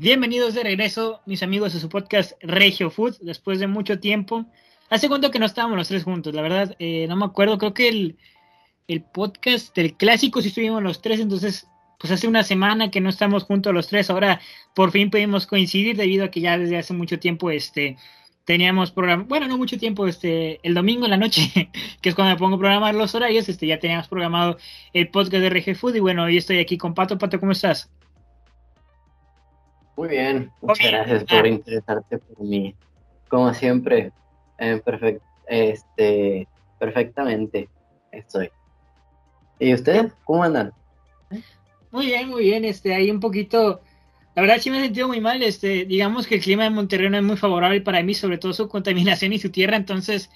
Bienvenidos de regreso, mis amigos, de su podcast Regio Food, después de mucho tiempo. ¿Hace cuánto que no estábamos los tres juntos? La verdad, eh, no me acuerdo, creo que el, el podcast del clásico sí estuvimos los tres, entonces, pues hace una semana que no estamos juntos los tres, ahora por fin pudimos coincidir debido a que ya desde hace mucho tiempo, este, teníamos programa, bueno, no mucho tiempo, este, el domingo en la noche, que es cuando me pongo a programar los horarios, este, ya teníamos programado el podcast de RG Food y bueno, hoy estoy aquí con Pato. Pato, ¿cómo estás? Muy bien, muchas gracias por interesarte por mí. Como siempre, eh, este, perfectamente estoy. ¿Y ustedes? ¿Cómo andan? Muy bien, muy bien, este, ahí un poquito la verdad sí me he sentido muy mal, este, digamos que el clima de Monterrey no es muy favorable para mí, sobre todo su contaminación y su tierra, entonces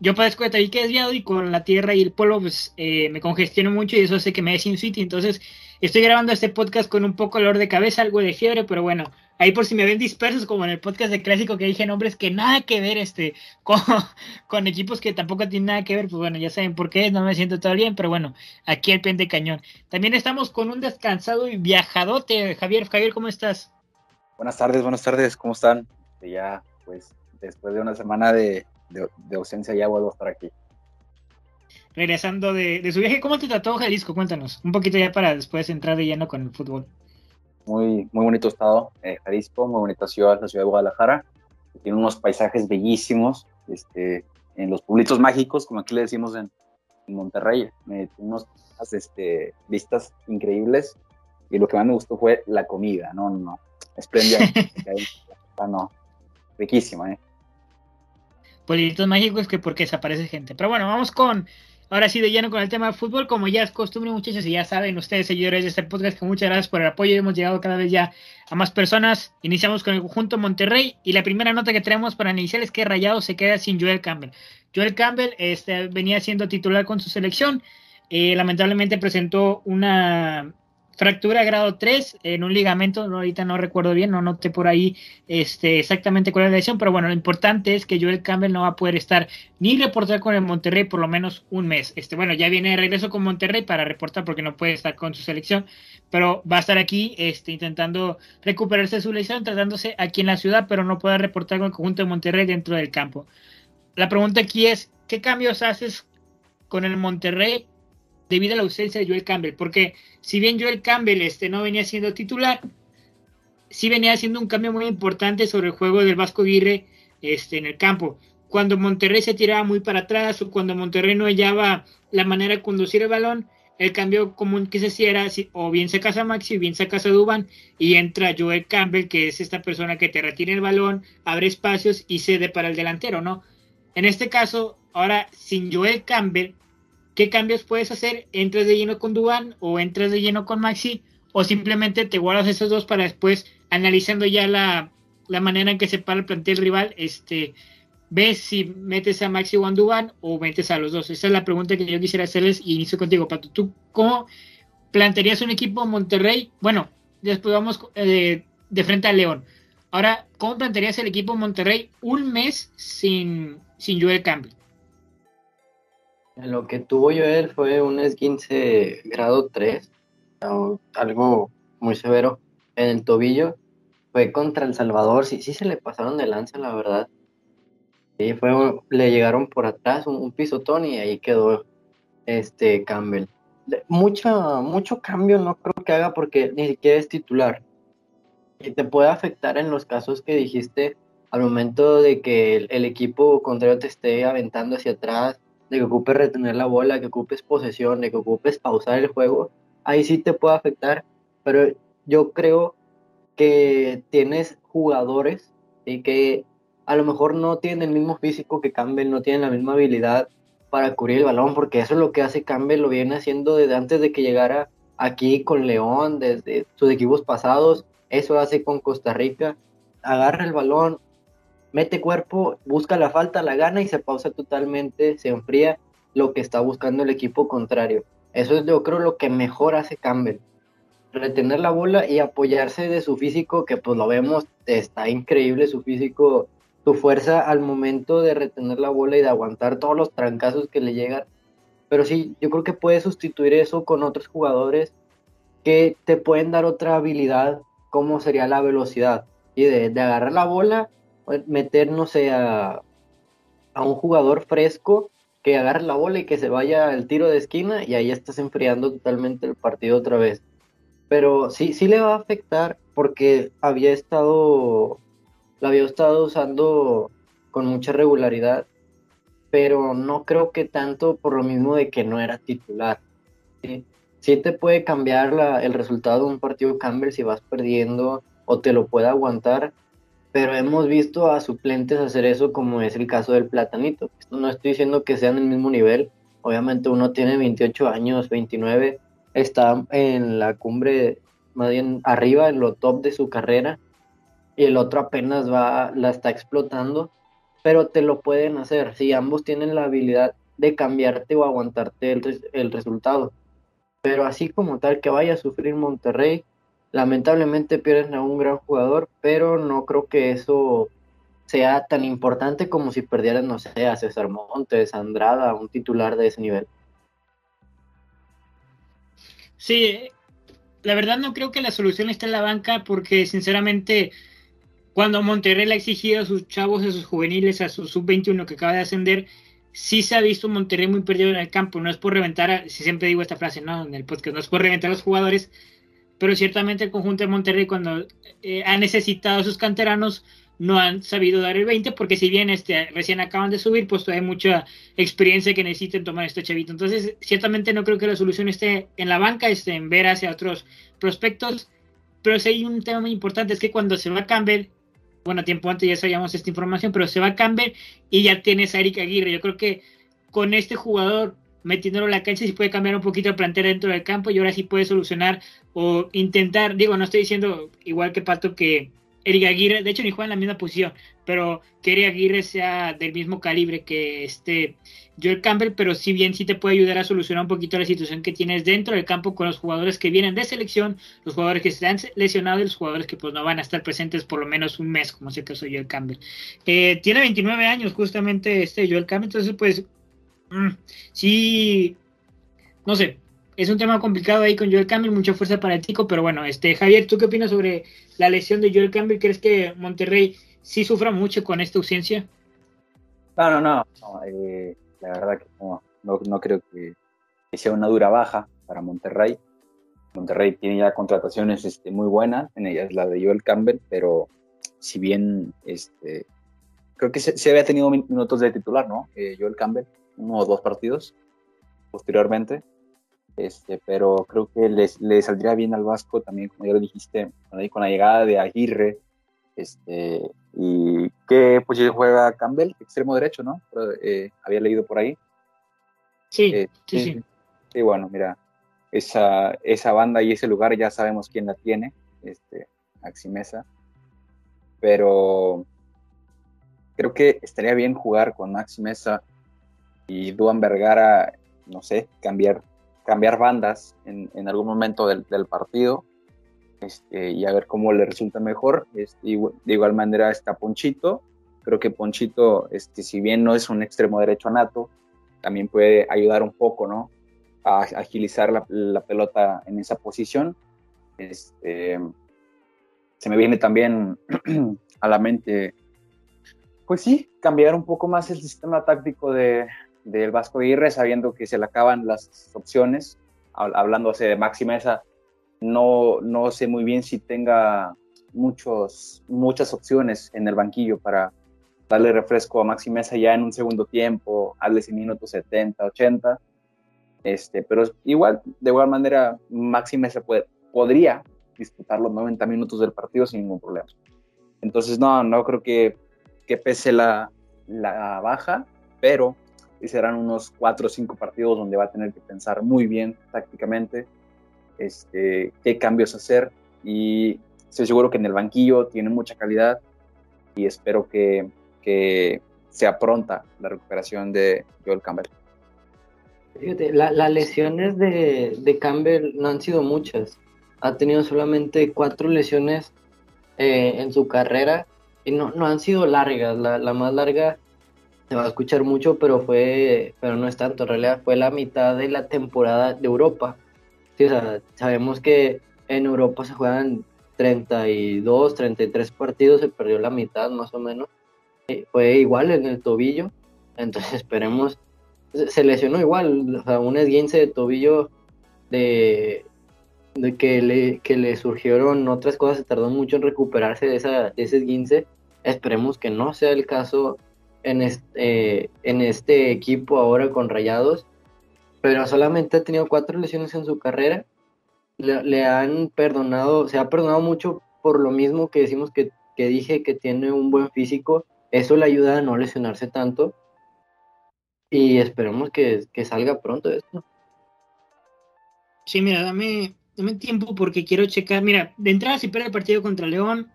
yo padezco de tabique desviado y con la tierra y el polvo pues eh, me congestiono mucho y eso hace que me dé sin entonces estoy grabando este podcast con un poco dolor de cabeza, algo de fiebre, pero bueno, ahí por si me ven dispersos, como en el podcast de clásico que dije nombres que nada que ver este con, con, equipos que tampoco tienen nada que ver, pues bueno, ya saben por qué, no me siento todo bien, pero bueno, aquí el pente cañón. También estamos con un descansado y viajadote, Javier. Javier, ¿cómo estás? Buenas tardes, buenas tardes, ¿cómo están? Ya, pues, después de una semana de, ausencia ya vuelvo a estar aquí. Regresando de, de, su viaje, ¿cómo te trató Jalisco? Cuéntanos, un poquito ya para después entrar de lleno con el fútbol muy, muy bonito estado, eh, Jalisco, muy bonita ciudad, la ciudad de Guadalajara. Tiene unos paisajes bellísimos, este, en los pueblitos mágicos, como aquí le decimos en, Monterrey. tiene unos este, vistas increíbles y lo que más me gustó fue la comida, no, no, no, espléndida, no, riquísima, ¿eh? Pueblitos mágicos que porque desaparece gente. Pero bueno, vamos con Ahora sí, de lleno con el tema de fútbol, como ya es costumbre, muchachos, y ya saben ustedes, seguidores de este podcast, que muchas gracias por el apoyo. Hemos llegado cada vez ya a más personas. Iniciamos con el conjunto Monterrey y la primera nota que tenemos para iniciar es que Rayado se queda sin Joel Campbell. Joel Campbell este, venía siendo titular con su selección. Eh, lamentablemente presentó una fractura grado 3 en un ligamento, ahorita no recuerdo bien, no noté por ahí este, exactamente cuál es la lesión, pero bueno, lo importante es que Joel Campbell no va a poder estar ni reportar con el Monterrey por lo menos un mes. Este, bueno, ya viene de regreso con Monterrey para reportar porque no puede estar con su selección, pero va a estar aquí este, intentando recuperarse su lesión, tratándose aquí en la ciudad, pero no puede reportar con el conjunto de Monterrey dentro del campo. La pregunta aquí es, ¿qué cambios haces con el Monterrey debido a la ausencia de Joel Campbell, porque si bien Joel Campbell este, no venía siendo titular, sí venía haciendo un cambio muy importante sobre el juego del Vasco Aguirre este, en el campo. Cuando Monterrey se tiraba muy para atrás o cuando Monterrey no hallaba la manera de conducir el balón, el cambio común que se hacía era o bien se casa Maxi o bien se casa Duban y entra Joel Campbell, que es esta persona que te retira el balón, abre espacios y cede para el delantero, ¿no? En este caso, ahora sin Joel Campbell, ¿qué cambios puedes hacer? ¿Entras de lleno con Dubán o entras de lleno con Maxi? ¿O simplemente te guardas esos dos para después, analizando ya la, manera en que se para el plantel rival, este, ves si metes a Maxi o a Dubán o metes a los dos? Esa es la pregunta que yo quisiera hacerles y inicio contigo, Pato. ¿Tú cómo plantearías un equipo Monterrey? Bueno, después vamos eh, de frente a León. Ahora, ¿cómo plantearías el equipo Monterrey un mes sin, sin Joel Campbell? Lo que tuvo Joel fue un esguince grado 3, algo muy severo en el tobillo. Fue contra El Salvador, sí, sí se le pasaron de lanza, la verdad. Sí, fue, le llegaron por atrás un, pisotón y ahí quedó este Campbell. Mucho, mucho cambio no creo que haga porque ni siquiera es titular. Y te puede afectar en los casos que dijiste al momento de que el, el equipo contrario te esté aventando hacia atrás de que ocupes retener la bola, que ocupes posesión, de que ocupes pausar el juego, ahí sí te puede afectar, pero yo creo que tienes jugadores y que a lo mejor no tienen el mismo físico que Campbell, no tienen la misma habilidad para cubrir el balón, porque eso es lo que hace Campbell, lo viene haciendo desde antes de que llegara aquí con León, desde sus equipos pasados, eso hace con Costa Rica, agarra el balón, mete cuerpo, busca la falta, la gana y se pausa totalmente, se enfría lo que está buscando el equipo contrario. Eso es yo creo lo que mejor hace Campbell. Retener la bola y apoyarse de su físico, que pues lo vemos, está increíble su físico, su fuerza al momento de retener la bola y de aguantar todos los trancazos que le llegan. Pero sí, yo creo que puede sustituir eso con otros jugadores que te pueden dar otra habilidad cómo sería la velocidad y de, agarrar la bola, meter, no sé, a, un jugador fresco que agarre la bola y que se vaya al tiro de esquina y ahí estás enfriando totalmente el partido otra vez. Pero sí, sí le va a afectar porque había estado, la había estado usando con mucha regularidad, pero no creo que tanto por lo mismo de que no era titular. Sí, sí te puede cambiar la, el resultado de un partido Campbell si vas perdiendo o te lo puede aguantar, pero hemos visto a suplentes hacer eso como es el caso del Platanito. No estoy diciendo que sean del mismo nivel, obviamente uno tiene 28 años, 29, está en la cumbre, más bien arriba, en lo top de su carrera, y el otro apenas va, la está explotando, pero te lo pueden hacer si ambos tienen la habilidad de cambiarte o aguantarte el, el resultado. Pero así como tal que vaya a sufrir Monterrey, lamentablemente pierden a un gran jugador, pero no creo que eso sea tan importante como si perdieran, no sé, a César Montes, a Andrada, un titular de ese nivel. Sí, la verdad no creo que la solución esté en la banca porque sinceramente cuando Monterrey le ha exigido a sus chavos, a sus juveniles, a su sub-21 que acaba de ascender, sí se ha visto Monterrey muy perdido en el campo. No es por reventar, si siempre digo esta frase, ¿no? En el podcast, no es por reventar a los jugadores, pero ciertamente el conjunto de Monterrey cuando eh, ha necesitado a sus canteranos no han sabido dar el 20 porque si bien este, recién acaban de subir, pues hay mucha experiencia que necesiten tomar este chavito. Entonces, ciertamente no creo que la solución esté en la banca, esté en ver hacia otros prospectos, pero sí hay un tema muy importante, es que cuando se va Campbell, bueno, tiempo antes ya sabíamos esta información, pero se va Campbell y ya tienes a Eric Aguirre. Yo creo que con este jugador metiéndolo en la cancha, sí puede cambiar un poquito el plantel dentro del campo y ahora sí puede solucionar o intentar, digo, no estoy diciendo igual que Pato que Eric Aguirre, de hecho ni juega en la misma posición, pero que Eric Aguirre sea del mismo calibre que este Joel Campbell, pero si bien sí te puede ayudar a solucionar un poquito la situación que tienes dentro del campo con los jugadores que vienen de selección, los jugadores que se han lesionado y los jugadores que pues no van a estar presentes por lo menos un mes, como es el caso de Joel Campbell. Eh, tiene 29 años justamente este Joel Campbell, entonces pues mm, sí, no sé, es un tema complicado ahí con Joel Campbell, mucha fuerza para el chico, pero bueno, este Javier, ¿tú qué opinas sobre la lesión de Joel Campbell? ¿Crees que Monterrey sí sufra mucho con esta ausencia? No, no, no. Eh, la verdad que no, no, creo que, sea una dura baja para Monterrey. Monterrey tiene ya contrataciones este, muy buenas, en ellas la de Joel Campbell, pero si bien este, creo que se, había tenido minutos de titular, ¿no? Eh, Joel Campbell, uno o dos partidos posteriormente. Este, pero creo que le saldría bien al Vasco también, como ya lo dijiste, con la llegada de Aguirre, este, y qué posición juega Campbell, extremo derecho, ¿no? Eh, había leído por ahí. Sí, eh, sí, sí, sí. bueno, mira, esa, esa banda y ese lugar ya sabemos quién la tiene, este, Maxi Pero creo que estaría bien jugar con Maxi Mesa y Duan Vergara, no sé, cambiar, cambiar bandas en, en algún momento del, del partido este, y a ver cómo le resulta mejor. Este, de igual manera está Ponchito. Creo que Ponchito, este, si bien no es un extremo derecho nato, también puede ayudar un poco, ¿no? A agilizar la, pelota en esa posición. Este, se me viene también a la mente, pues sí, cambiar un poco más el sistema táctico de, del Vasco Aguirre, sabiendo que se le acaban las opciones, hablando de Maxi Mesa, no, no sé muy bien si tenga muchos, muchas opciones en el banquillo para darle refresco a Maxi Mesa ya en un segundo tiempo, hazle minutos 70, 80. Este, pero igual, de igual manera, Maxi Mesa puede, podría disputar los 90 minutos del partido sin ningún problema. Entonces, no, no creo que, que pese la, la baja, pero serán unos 4 o 5 partidos donde va a tener que pensar muy bien tácticamente, este, qué cambios hacer y estoy seguro que en el banquillo tiene mucha calidad y espero que, que sea pronta la recuperación de Joel Campbell. Fíjate, las lesiones de, de, Campbell no han sido muchas. Ha tenido solamente cuatro lesiones eh, en su carrera y no, no han sido largas. La, la, más larga se va a escuchar mucho, pero fue, pero no es tanto. En realidad fue la mitad de la temporada de Europa. Sí, sabemos que en Europa se juegan 32, 33 partidos, se perdió la mitad más o menos. Eh, fue igual en el tobillo, entonces esperemos, se lesionó igual, o sea, un esguince de tobillo de, de que, le, que le surgieron otras cosas, se tardó mucho en recuperarse de, esa, de ese esguince, esperemos que no sea el caso en este, en este equipo ahora con Rayados, pero solamente ha tenido cuatro lesiones en su carrera le, han perdonado, se ha perdonado mucho por lo mismo que decimos que, dije que tiene un buen físico. Eso le ayuda a no lesionarse tanto. Y esperemos que, salga pronto esto. Sí, mira, dame, dame tiempo porque quiero checar. Mira, de entrada, si pierde el partido contra León,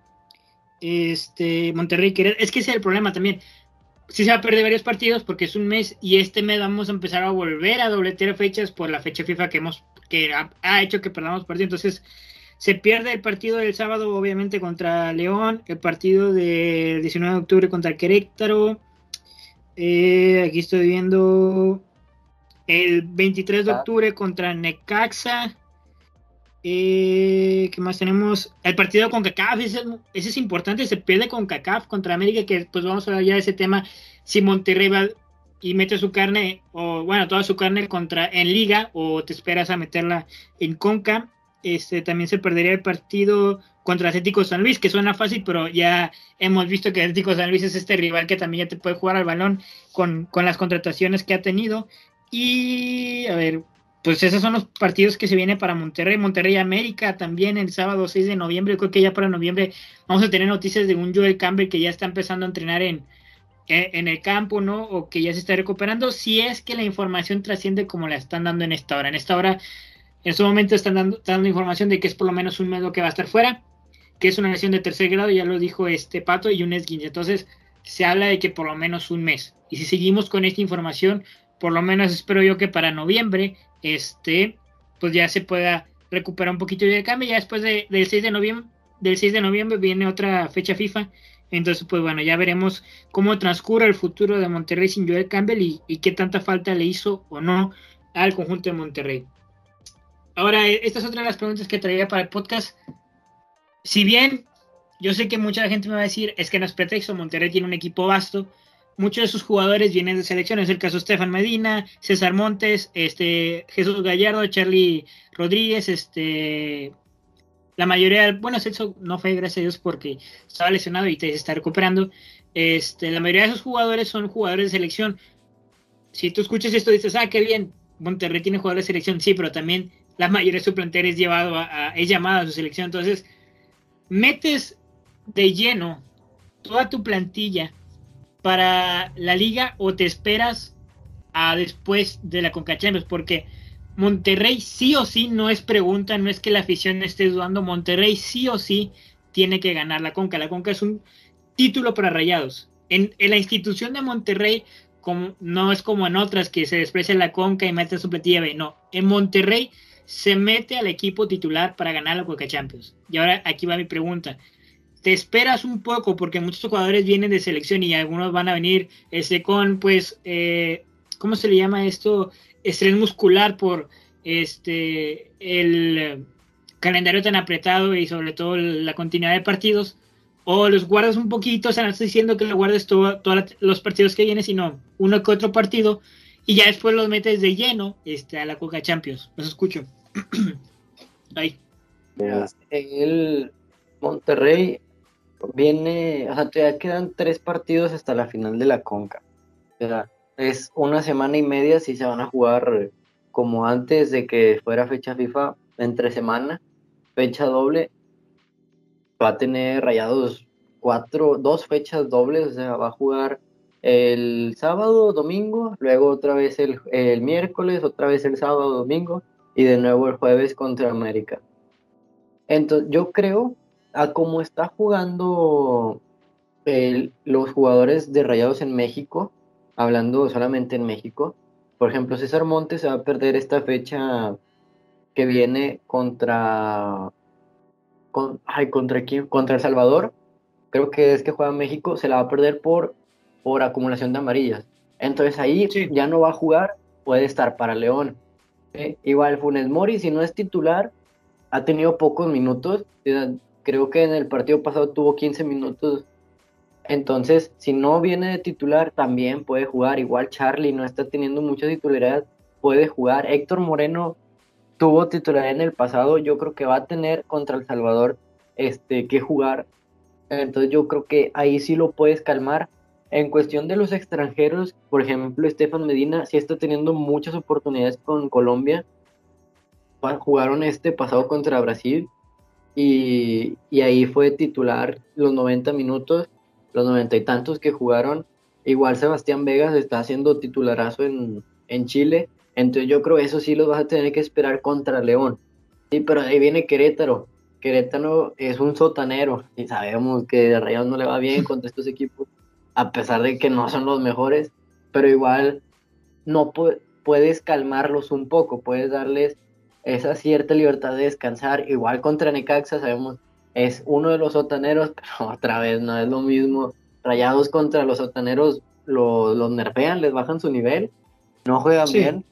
este Monterrey, es que ese es el problema también. Sí se va a perder varios partidos porque es un mes y este mes vamos a empezar a volver a dobletear fechas por la fecha FIFA que hemos que ha, hecho que perdamos partido. Entonces, se pierde el partido del sábado, obviamente, contra León, el partido del 19 de octubre contra Querétaro. Eh, aquí estoy viendo el 23 de ah. octubre contra Necaxa. Eh, ¿Qué más tenemos? El partido con CACAF, ese, es importante, se pierde con CACAF contra América, que pues vamos a ver ya ese tema, si Monterrey va, y mete su carne, o bueno, toda su carne contra en liga, o te esperas a meterla en Conca. Este, también se perdería el partido contra Atlético San Luis, que suena fácil, pero ya hemos visto que Atlético San Luis es este rival que también ya te puede jugar al balón con, con las contrataciones que ha tenido. Y a ver, pues esos son los partidos que se vienen para Monterrey, Monterrey América también el sábado 6 de noviembre. creo que ya para noviembre vamos a tener noticias de un Joel Campbell que ya está empezando a entrenar en, en el campo, ¿no? O que ya se está recuperando, si es que la información trasciende como la están dando en esta hora. En esta hora, en su momento están dando, información de que es por lo menos un mes que va a estar fuera, que es una lesión de tercer grado, ya lo dijo este Pato, y un esguince. Entonces, se habla de que por lo menos un mes. Y si seguimos con esta información, por lo menos espero yo que para noviembre, este, pues ya se pueda recuperar un poquito de cambio. Ya después del 6 de noviembre, del 6 de noviembre viene otra fecha FIFA entonces, pues bueno, ya veremos cómo transcurre el futuro de Monterrey sin Joel Campbell y, qué tanta falta le hizo o no al conjunto de Monterrey. Ahora, e, esta es otra de las preguntas que traía para el podcast. Si bien yo sé que mucha gente me va a decir, es que no es pretexto, Monterrey tiene un equipo vasto, muchos de sus jugadores vienen de selecciones, el caso de Stefan Medina, César Montes, este, Jesús Gallardo, Charlie Rodríguez, este, la mayoría, bueno, Celso no fue, gracias a Dios, porque estaba lesionado y se está recuperando. Este, la mayoría de esos jugadores son jugadores de selección. Si tú escuchas esto, dices, ah, qué bien, Monterrey tiene jugadores de selección, sí, pero también la mayoría de su plantel es, llevado a, es llamada a su selección. Entonces, metes de lleno toda tu plantilla para la liga o te esperas a después de la Conca porque Monterrey sí o sí no es pregunta, no es que la afición esté dudando, Monterrey sí o sí tiene que ganar la Conca. La Conca es un título para rayados. En, la institución de Monterrey como, no es como en otras que se desprecia la Conca y mete su platilla B, no. En Monterrey se mete al equipo titular para ganar la Conca Champions. Y ahora aquí va mi pregunta. ¿Te esperas un poco? Porque muchos jugadores vienen de selección y algunos van a venir ese con, pues, eh, ¿cómo se le llama esto? estrés muscular por este el calendario tan apretado y sobre todo la continuidad de partidos o los guardas un poquito, o sea, no estoy diciendo que lo guardes todos los partidos que vienen, sino uno que otro partido y ya después los metes de lleno este, a la Coca Champions. Los escucho. Ahí. el Monterrey viene, o sea, todavía quedan tres partidos hasta la final de la Conca. O sea, es una semana y media si se van a jugar como antes de que fuera fecha FIFA, entre semana, fecha doble. Va a tener rayados cuatro, dos fechas dobles, o sea, va a jugar el sábado, domingo, luego otra vez el, el miércoles, otra vez el sábado, domingo, y de nuevo el jueves contra América. Entonces, yo creo, a cómo está jugando los jugadores de Rayados en México, hablando solamente en México. Por ejemplo, César Montes se va a perder esta fecha que viene contra. ¿Contra quién? Contra El Salvador. Creo que es que juega México. Se la va a perder por, por acumulación de amarillas. Entonces ahí ya no va a jugar. Puede estar para León. Igual Funes Mori, si no es titular, ha tenido pocos minutos. Creo que en el partido pasado tuvo 15 minutos. Entonces, si no viene de titular, también puede jugar. Igual Charlie no está teniendo mucha titularidad, puede jugar. Héctor Moreno tuvo titularidad en el pasado, yo creo que va a tener contra El Salvador este, que jugar. Entonces yo creo que ahí sí lo puedes calmar. En cuestión de los extranjeros, por ejemplo, Estefan Medina sí está teniendo muchas oportunidades con Colombia. Jugaron este pasado contra Brasil y, ahí fue titular los 90 minutos, los 90 y tantos que jugaron. Igual Sebastián Vegas está haciendo titularazo en, en Chile. Entonces yo creo que eso sí lo vas a tener que esperar contra León. Sí, pero ahí viene Querétaro. Querétaro es un sotanero y sabemos que de Rayados no le va bien contra estos equipos, a pesar de que no son los mejores, pero igual no puedes calmarlos un poco, puedes darles esa cierta libertad de descansar. Igual contra Necaxa, sabemos, es uno de los sotaneros, pero otra vez no es lo mismo. Rayados contra los sotaneros los nerfean, les bajan su nivel, no juegan bien.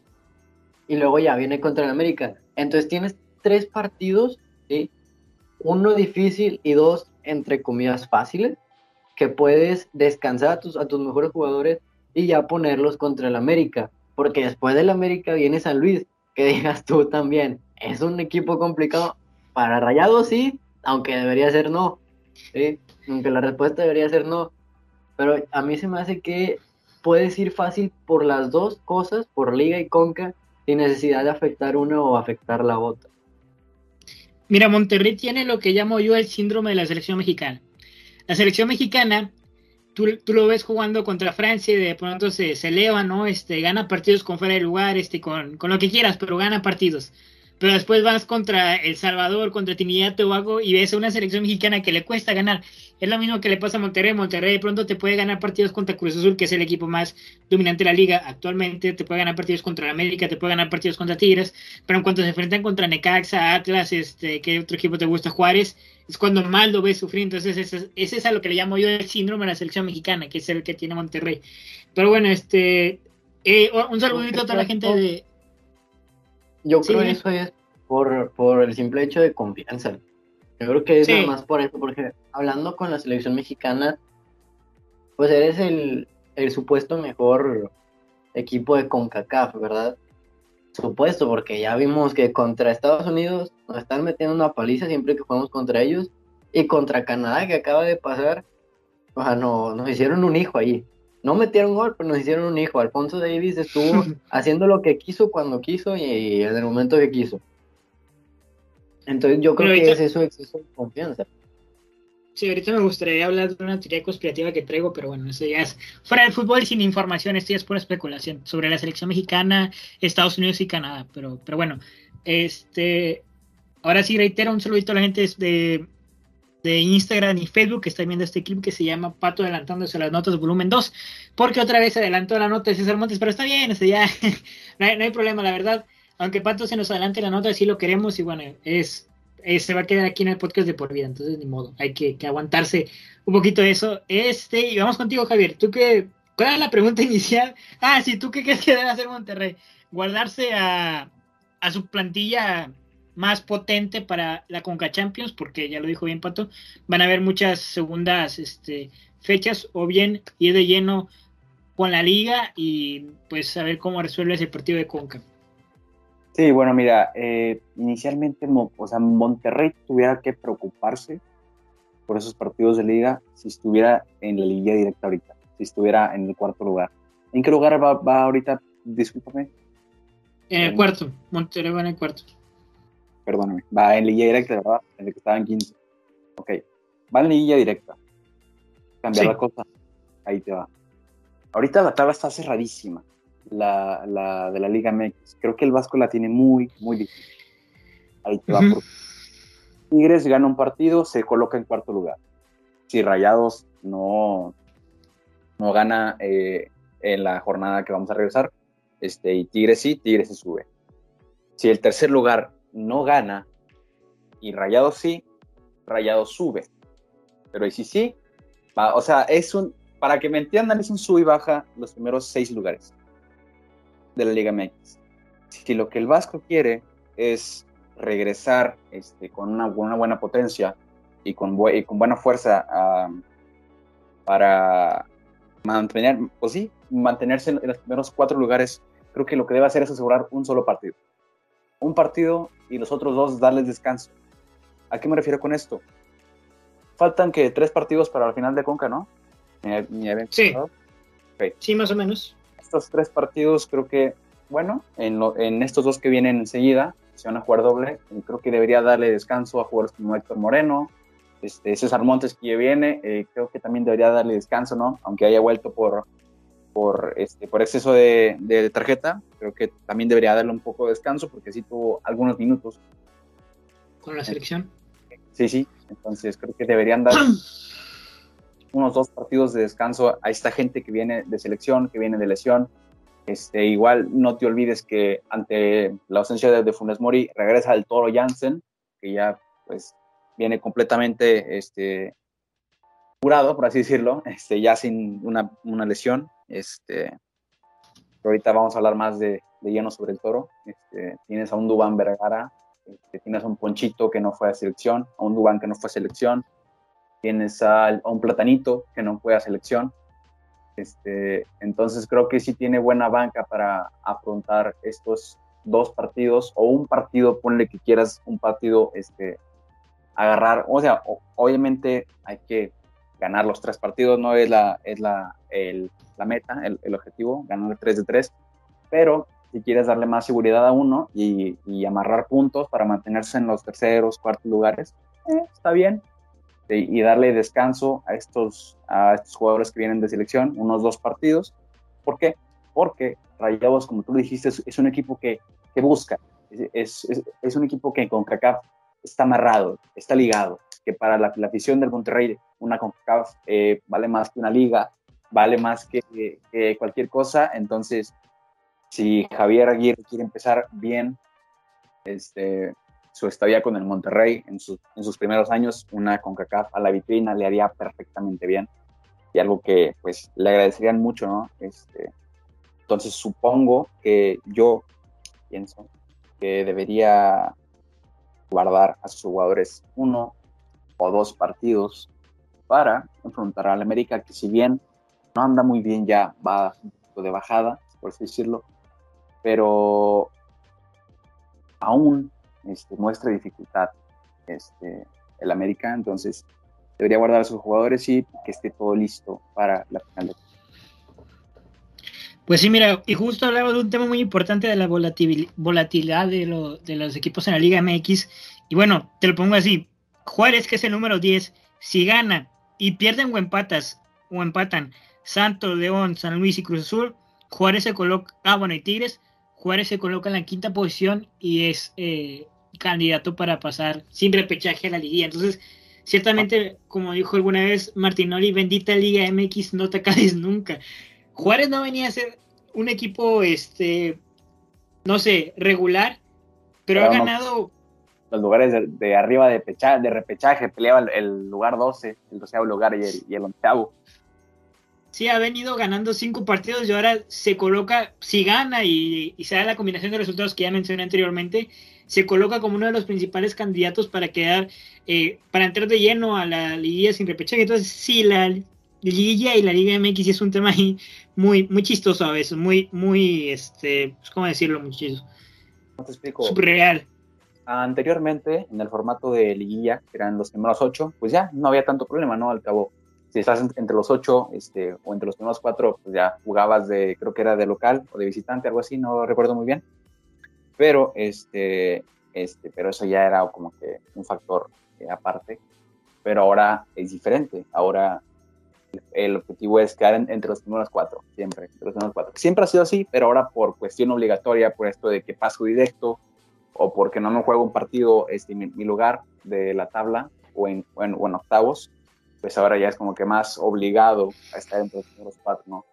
Y luego ya viene contra el América. Entonces tienes tres partidos, ¿sí? uno difícil y dos, entre comillas, fáciles, que puedes descansar a tus, a tus mejores jugadores y ya ponerlos contra el América. Porque después del América viene San Luis, que digas tú también, es un equipo complicado. Para Rayados sí, aunque debería ser no. ¿sí? Aunque la respuesta debería ser no. Pero a mí se me hace que puedes ir fácil por las dos cosas, por Liga y Conca, sin necesidad de afectar una o afectar la otra. Mira, Monterrey tiene lo que llamo yo el síndrome de la selección mexicana. La selección mexicana, tú, lo ves jugando contra Francia y de pronto se, se eleva, ¿no? Este, gana partidos con fuera de lugar, este, con, con lo que quieras, pero gana partidos pero después vas contra El Salvador, contra Trinidad Tobago y ves a una selección mexicana que le cuesta ganar. Es lo mismo que le pasa a Monterrey. Monterrey de pronto te puede ganar partidos contra Cruz Azul, que es el equipo más dominante de la liga actualmente. Te puede ganar partidos contra América, te puede ganar partidos contra Tigres. Pero en cuanto se enfrentan contra Necaxa, Atlas, este, ¿qué otro equipo te gusta? Juárez, es cuando más lo ves sufrir. Entonces, ese, es a lo que le llamo yo el síndrome de la selección mexicana, que es el que tiene Monterrey. Pero bueno, este. Eh, un saludito a toda la gente de, yo creo que eso es por, por el simple hecho de confianza. Yo creo que es más por eso, porque hablando con la selección mexicana, pues eres el, el supuesto mejor equipo de CONCACAF, ¿verdad? Supuesto, porque ya vimos que contra Estados Unidos nos están metiendo una paliza siempre que jugamos contra ellos, y contra Canadá, que acaba de pasar, o sea, no, nos hicieron un hijo ahí no metieron gol, pero nos hicieron un hijo. Alfonso Davis estuvo haciendo lo que quiso cuando quiso y en el momento que quiso. Entonces yo creo que es eso exceso de confianza. Sí, ahorita me gustaría hablar de una teoría conspirativa que traigo, pero bueno, eso ya es fuera del fútbol sin información, esto ya es pura especulación sobre la selección mexicana, Estados Unidos y Canadá, pero, pero bueno, este, ahora sí reitero un saludito a la gente de, de Instagram y Facebook que están viendo este clip que se llama Pato adelantándose las notas volumen 2, porque otra vez adelantó la nota de César Montes, pero está bien, este ya no, hay, problema, la verdad, aunque Pato se nos adelante la nota, sí lo queremos y bueno, es, se va a quedar aquí en el podcast de por vida, entonces ni modo, hay que, aguantarse un poquito de eso. Este, y vamos contigo, Javier, tú qué, ¿cuál es la pregunta inicial? Ah, sí, ¿tú qué crees que debe hacer Monterrey? Guardarse a, a su plantilla más potente para la Conca Champions, porque ya lo dijo bien Pato, van a haber muchas segundas este, fechas, o bien ir de lleno con la liga y pues saber cómo resuelve ese partido de Conca. Sí, bueno, mira, eh, inicialmente, o sea, Monterrey tuviera que preocuparse por esos partidos de liga si estuviera en la liga directa ahorita, si estuviera en el cuarto lugar. ¿En qué lugar va, va ahorita? Discúlpame. En el cuarto, Monterrey va en el cuarto perdóname, va en liguilla directa, ¿verdad? En el que estaba en 15. Ok, va en liguilla directa. Cambiar la cosa, ahí te va. Ahorita la tabla está cerradísima, la, la, de la Liga MX. Creo que el Vasco la tiene muy, muy difícil. Ahí te va. Tigres gana un partido, se coloca en cuarto lugar. Si Rayados no, no gana eh, en la jornada que vamos a regresar, este, y Tigres sí, Tigres se sube. Si el tercer lugar no gana y Rayado sí, Rayado sube. Pero y si sí, o sea, es un, para que me entiendan, es un sub y baja los primeros seis lugares de la Liga MX. Si lo que el Vasco quiere es regresar este, con una, buena potencia y con, y con buena fuerza para mantener, pues sí, mantenerse en, los primeros cuatro lugares, creo que lo que debe hacer es asegurar un solo partido. Un partido y los otros dos darles descanso. ¿A qué me refiero con esto? Faltan que tres partidos para la final de Conca, ¿no? sí. Sí, más o menos. Estos tres partidos creo que, bueno, en, en estos dos que vienen enseguida, se van a jugar doble, creo que debería darle descanso a jugadores como Héctor Moreno, este, César Montes que viene, eh, creo que también debería darle descanso, ¿no? Aunque haya vuelto por, por, este, por exceso de, de, tarjeta, creo que también debería darle un poco de descanso porque sí tuvo algunos minutos. ¿Con la selección? Sí, sí, entonces creo que deberían dar unos dos partidos de descanso a esta gente que viene de selección, que viene de lesión. Este, igual no te olvides que ante la ausencia de, de Funes Mori regresa el Toro Jansen, que ya pues viene completamente este, curado, por así decirlo, este, ya sin una, una lesión. Este, ahorita vamos a hablar más de, lleno sobre el toro. Este, tienes a un Dubán Vergara, este, tienes a un Ponchito que no fue a selección, a un Dubán que no fue a selección, tienes a, un Platanito que no fue a selección. Este, entonces creo que sí tiene buena banca para afrontar estos dos partidos o un partido, ponle que quieras un partido este, agarrar, o sea, obviamente hay que ganar los tres partidos, no es la, es la, la meta, el, el, objetivo, ganar tres de tres, pero si quieres darle más seguridad a uno y, y amarrar puntos para mantenerse en los terceros, cuartos lugares, eh, está bien. Y, darle descanso a estos, a estos jugadores que vienen de selección, unos dos partidos. ¿Por qué? Porque Rayados, como tú dijiste, es, un equipo que, que busca, es, es, es, un equipo que con CACAF está amarrado, está ligado, que para la, afición del Monterrey una CONCACAF eh, vale más que una liga, vale más que, cualquier cosa, entonces si Javier Aguirre quiere empezar bien este, su estadía con el Monterrey en, en sus primeros años, una CONCACAF a la vitrina le haría perfectamente bien y algo que pues le agradecerían mucho, ¿no? Este, entonces supongo que yo pienso que debería guardar a sus jugadores uno o dos partidos para enfrentar al América, que si bien no anda muy bien ya, va un poco de bajada, por así decirlo, pero aún este, muestra dificultad este, el América, entonces debería guardar a sus jugadores y que esté todo listo para la final de pues sí, mira, y justo hablaba de un tema muy importante de la volatilidad de, de, los equipos en la Liga MX. Y bueno, te lo pongo así. Juárez, que es el número 10, si gana y pierden o empatas, o empatan Santos, León, San Luis y Cruz Azul, Juárez se coloca, ah, bueno, y Tigres, Juárez se coloca en la quinta posición y es eh, candidato para pasar sin repechaje a la liguilla. Entonces, ciertamente, como dijo alguna vez Martinoli, bendita Liga MX, no te caes nunca. Juárez no venía a ser un equipo, este, no sé, regular, pero, ha ganado. Los lugares de, arriba de, de repechaje, peleaba el, lugar 12, el doceavo lugar y el, y el onceavo. Sí, ha venido ganando cinco partidos y ahora se coloca, si gana y, y se da la combinación de resultados que ya mencioné anteriormente, se coloca como uno de los principales candidatos para quedar, eh, para entrar de lleno a la liguilla sin repechaje. Entonces, sí, la Liga y la Liga MX es un tema ahí muy, muy chistoso a veces, muy, muy, este, pues, ¿cómo decirlo? Muy chistoso. No te explico. Surreal. Anteriormente, en el formato de liguilla, que eran los primeros ocho, pues ya no había tanto problema, ¿no? Al cabo, si estás entre los ocho este, o entre los primeros cuatro, pues ya jugabas de, creo que era de local o de visitante, algo así, no recuerdo muy bien. Pero, este, este, pero eso ya era como que un factor eh, aparte. Pero ahora es diferente. Ahora el objetivo es quedar entre los primeros cuatro, siempre, los primeros cuatro. Siempre ha sido así, pero ahora por cuestión obligatoria, por esto de que paso directo o porque no me juego un partido este, mi, mi lugar de la tabla o en, o en, octavos, pues ahora ya es como que más obligado a estar entre los primeros cuatro, ¿no?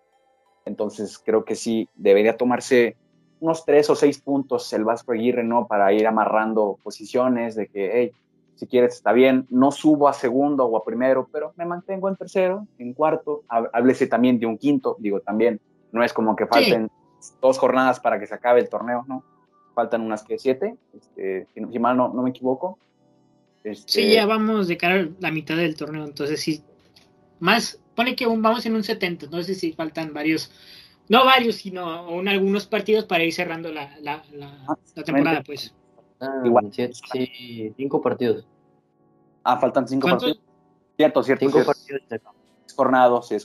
Entonces creo que sí, debería tomarse unos tres o seis puntos el Vasco Aguirre, ¿no? Para ir amarrando posiciones de que, hey, si quieres está bien, no subo a segundo o a primero, pero me mantengo en tercero, en cuarto, háblese también de un quinto, digo también, no es como que falten dos jornadas para que se acabe el torneo, ¿no? Faltan unas que siete, este, si, mal no, no, me equivoco. Este, Sí, ya vamos de cara a la mitad del torneo, entonces sí. Más, pone que un- vamos en un 70, no sé si faltan varios, no varios, sino aún algunos partidos para ir cerrando la, la, la, Ah, la temporada, pues. Ah, Igual. siete- sí, cinco partidos. Ah, faltan cinco ¿Cuántos? partidos. Cierto, cierto. Cinco cierto. partidos. Es jornados, sí, es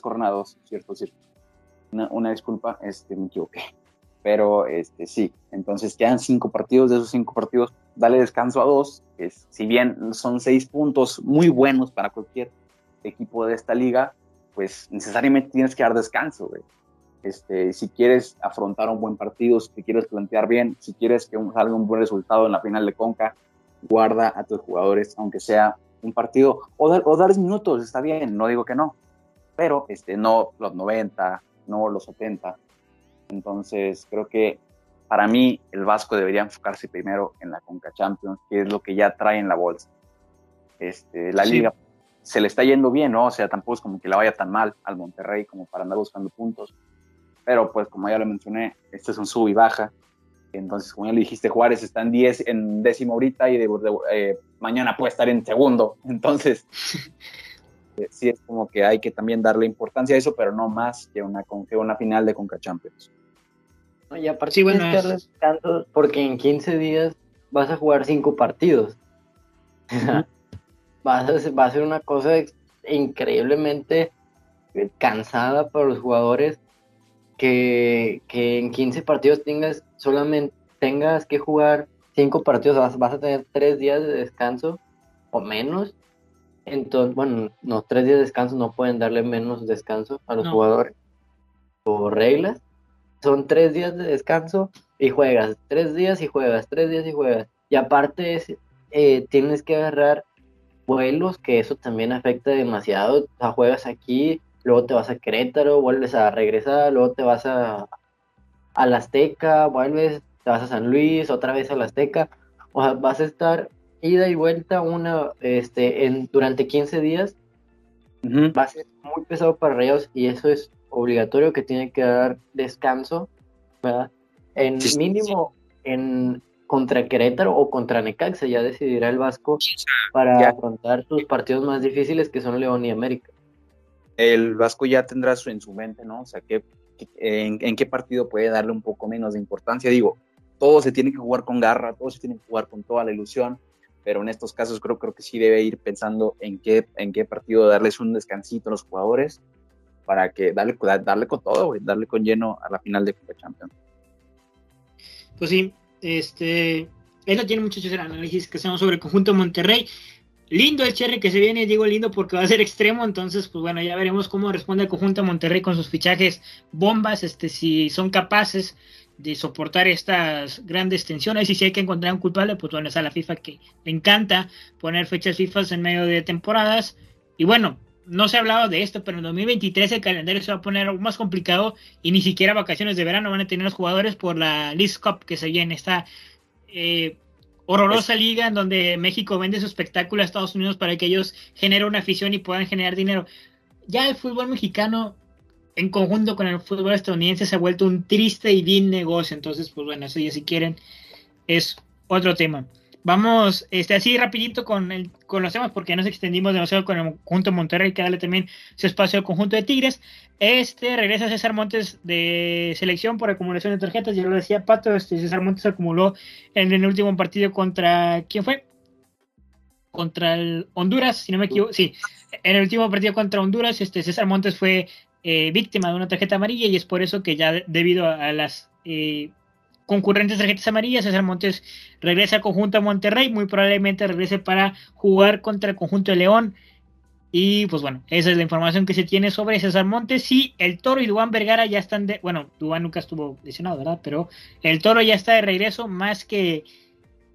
cierto, cierto. Una, una disculpa, este, me equivoqué. Pero este, sí, entonces quedan cinco partidos, de esos cinco partidos, dale descanso a dos, es- si bien son seis puntos muy buenos para cualquier equipo de esta liga, pues necesariamente tienes que dar descanso, güey. Este, si quieres afrontar un buen partido, si te quieres plantear bien, si quieres que salga un buen resultado en la final de Conca, guarda a tus jugadores, aunque sea un partido, o, dar- o darles minutos, está bien, no digo que no, pero este, no los 90, no los 70. Entonces, creo que para mí el Vasco debería enfocarse primero en la Conca Champions, que es lo que ya trae en la bolsa. Este, la Sí. liga se le está yendo bien, ¿no? O sea, tampoco es como que le vaya tan mal al Monterrey como para andar buscando puntos. Pero pues como ya lo mencioné, este es un sub y baja. Entonces, como ya le dijiste, Juárez está en, 10, en décimo ahorita y de, de- eh, mañana puede estar en segundo. Entonces, sí es como que hay que también darle importancia a eso, pero no más que una, con- que una final de Conca Champions. No, y aparte Sí, bueno, es- porque en 15 días vas a jugar cinco partidos. vas a, va a ser una cosa increíblemente cansada para los jugadores que, que en 15 partidos tengas solamente tengas que jugar cinco partidos, vas, vas a tener tres días de descanso o menos. Entonces, bueno, no, tres días de descanso no pueden darle menos descanso a los No. jugadores por reglas. Son tres días de descanso y juegas, tres días y juegas, tres días y juegas. Y aparte es, eh, tienes que agarrar vuelos, que eso también afecta demasiado. O sea, juegas aquí, luego te vas a Querétaro, vuelves a regresar, luego te vas a, a la Azteca, vuelves, te vas a San Luis, otra vez a la Azteca. O sea, vas a estar ida y vuelta una, este, en, durante 15 días. Va a ser muy pesado para Rayados y eso es obligatorio que tiene que dar descanso, ¿verdad? En Sí, sí, mínimo en contra Querétaro o contra Necaxa, ya decidirá el Vasco para Ya. afrontar sus partidos más difíciles que son León y América. el Vasco ya tendrá su, en su mente, ¿no? O sea, ¿qué, qué- en, en qué partido puede darle un poco menos de importancia? Digo, todo se tiene que jugar con garra, todo se tiene que jugar con toda la ilusión, pero en estos casos creo, creo que sí debe ir pensando en qué, en qué partido darles un descansito a los jugadores para que darle, darle con todo, güey, darle con lleno a la final de Copa Champions. Pues sí, este, eso tiene muchachos el análisis que hacemos sobre el conjunto Monterrey. Lindo el cherry que se viene, digo lindo porque va a ser extremo, entonces pues bueno, ya veremos cómo responde el conjunto Monterrey con sus fichajes bombas, este, si son capaces de soportar estas grandes tensiones y si hay que encontrar un culpable, pues bueno, es a la FIFA que le encanta poner fechas FIFA en medio de temporadas. Y bueno, no se ha hablado de esto, pero en 2023 el calendario se va a poner aún más complicado y ni siquiera vacaciones de verano van a tener los jugadores por la League Cup que se viene esta eh, horrorosa liga en donde México vende su espectáculo a Estados Unidos para que ellos generen una afición y puedan generar dinero. Ya el fútbol mexicano en conjunto con el fútbol estadounidense se ha vuelto un triste y bien negocio, entonces pues bueno, eso ya si quieren es otro tema. Vamos, este, así rapidito con, el, con los temas porque nos extendimos demasiado con el conjunto Monterrey, que darle también su espacio al conjunto de Tigres. Este regresa César Montes de selección por acumulación de tarjetas, ya lo decía Pato, este César Montes acumuló en el último partido contra, ¿quién fue? Contra el Honduras, si no me equivoco, sí, en el último partido contra Honduras, este César Montes fue eh, víctima de una tarjeta amarilla y es por eso que ya debido a, las eh, concurrentes tarjetas amarillas, César Montes regresa al conjunto a Monterrey, muy probablemente regrese para jugar contra el conjunto de León. Y pues bueno, esa es la información que se tiene sobre César Montes. Sí, el Toro y Dubán Vergara ya están de. Bueno, Dubán nunca estuvo lesionado, ¿verdad? Pero el Toro ya está de regreso, más que,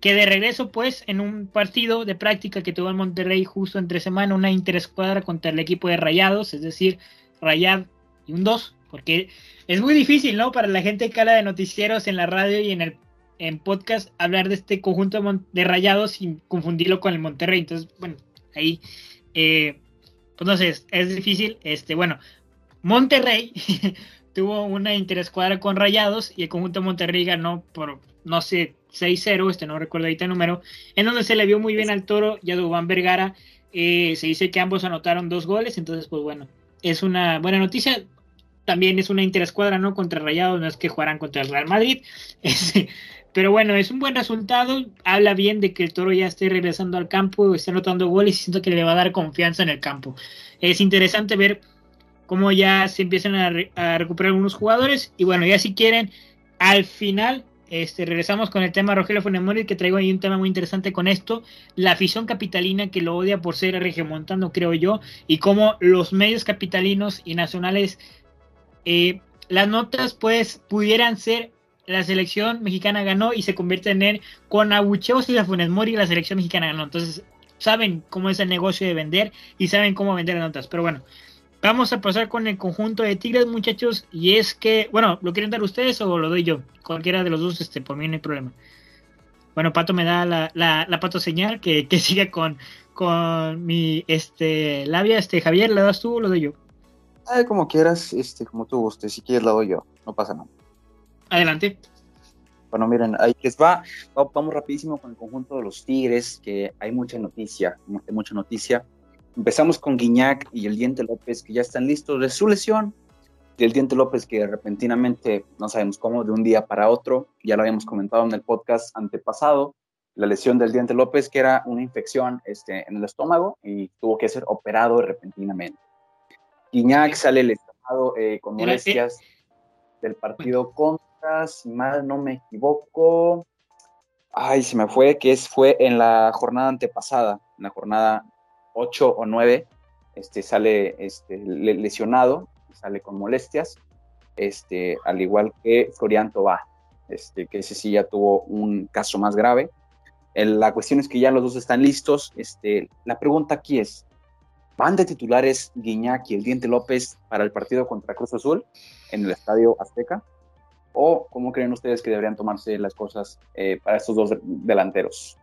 que de regreso, pues, en un partido de práctica que tuvo en Monterrey justo entre semana, una interescuadra contra el equipo de Rayados, es decir, Rayad y un 2, porque es muy difícil, ¿no? Para la gente habla de noticieros en la radio y en el en podcast hablar de este conjunto de, rayados sin confundirlo con el Monterrey. Entonces, bueno, ahí, eh, pues no sé, es, es, difícil. Este, bueno, Monterrey tuvo una interescuadra con rayados y el conjunto de Monterrey ganó por, no sé, 6-0, este no recuerdo ahorita el número, en donde se le vio muy bien al Toro y a Dubán Vergara. Eh, se dice que ambos anotaron dos goles, entonces pues bueno, es una buena noticia. También es una interescuadra, ¿no? Contra Rayados, no es que jugarán contra el Real Madrid. pero bueno, es un buen resultado. Habla bien de que el Toro ya esté regresando al campo, está anotando goles y siento que le va a dar confianza en el campo. Es interesante ver cómo ya se empiezan a, recuperar algunos jugadores. Y bueno, ya si quieren, al final este, regresamos con el tema Rogelio Funemori, que traigo ahí un tema muy interesante con esto, la afición capitalina que lo odia por ser regiomontano, creo yo, y cómo los medios capitalinos y nacionales, eh, las notas pues pudieran ser la selección mexicana ganó y se convierten en con abucheos y la Funes Mori la selección mexicana ganó. Entonces saben cómo es el negocio de vender y saben cómo vender las notas. Pero bueno, Vamos a pasar con el conjunto de Tigres, muchachos. Y es que, bueno, ¿lo quieren dar ustedes o lo doy yo? Cualquiera de los dos, este, por mí no hay problema. Bueno, Pato me da la, la, Pato señal que, que siga con, con mi este, labia. Este, Javier, ¿la das tú o lo doy yo? como quieras, este, como tú gustes. Si quieres, la doy yo. No pasa nada. Adelante. Bueno, miren, ahí les va. Vamos rapidísimo con el conjunto de los Tigres, que hay mucha noticia, mucha noticia. Empezamos con Guiñac y el Diente López, que ya están listos de su lesión. Y el Diente López, que repentinamente, no sabemos cómo, de un día para otro, ya lo habíamos comentado en el podcast antepasado, la lesión del Diente López, que era una infección este, en el estómago y tuvo que ser operado repentinamente. Guiñac sale lesionado eh, con molestias del partido contra, si mal no me equivoco, ay, se me fue, que es, fue en la jornada antepasada, en la jornada 8 o 9, este, sale este, lesionado, sale con molestias, este, al igual que Florian Tobá, este, que ese sí ya tuvo un caso más grave. la cuestión es que ya los dos están listos. Este, la pregunta aquí es, ¿van de titulares Guiñac y el Diente López para el partido contra Cruz Azul en el Estadio Azteca? ¿O cómo creen ustedes que deberían tomarse las cosas eh, para estos dos delanteros?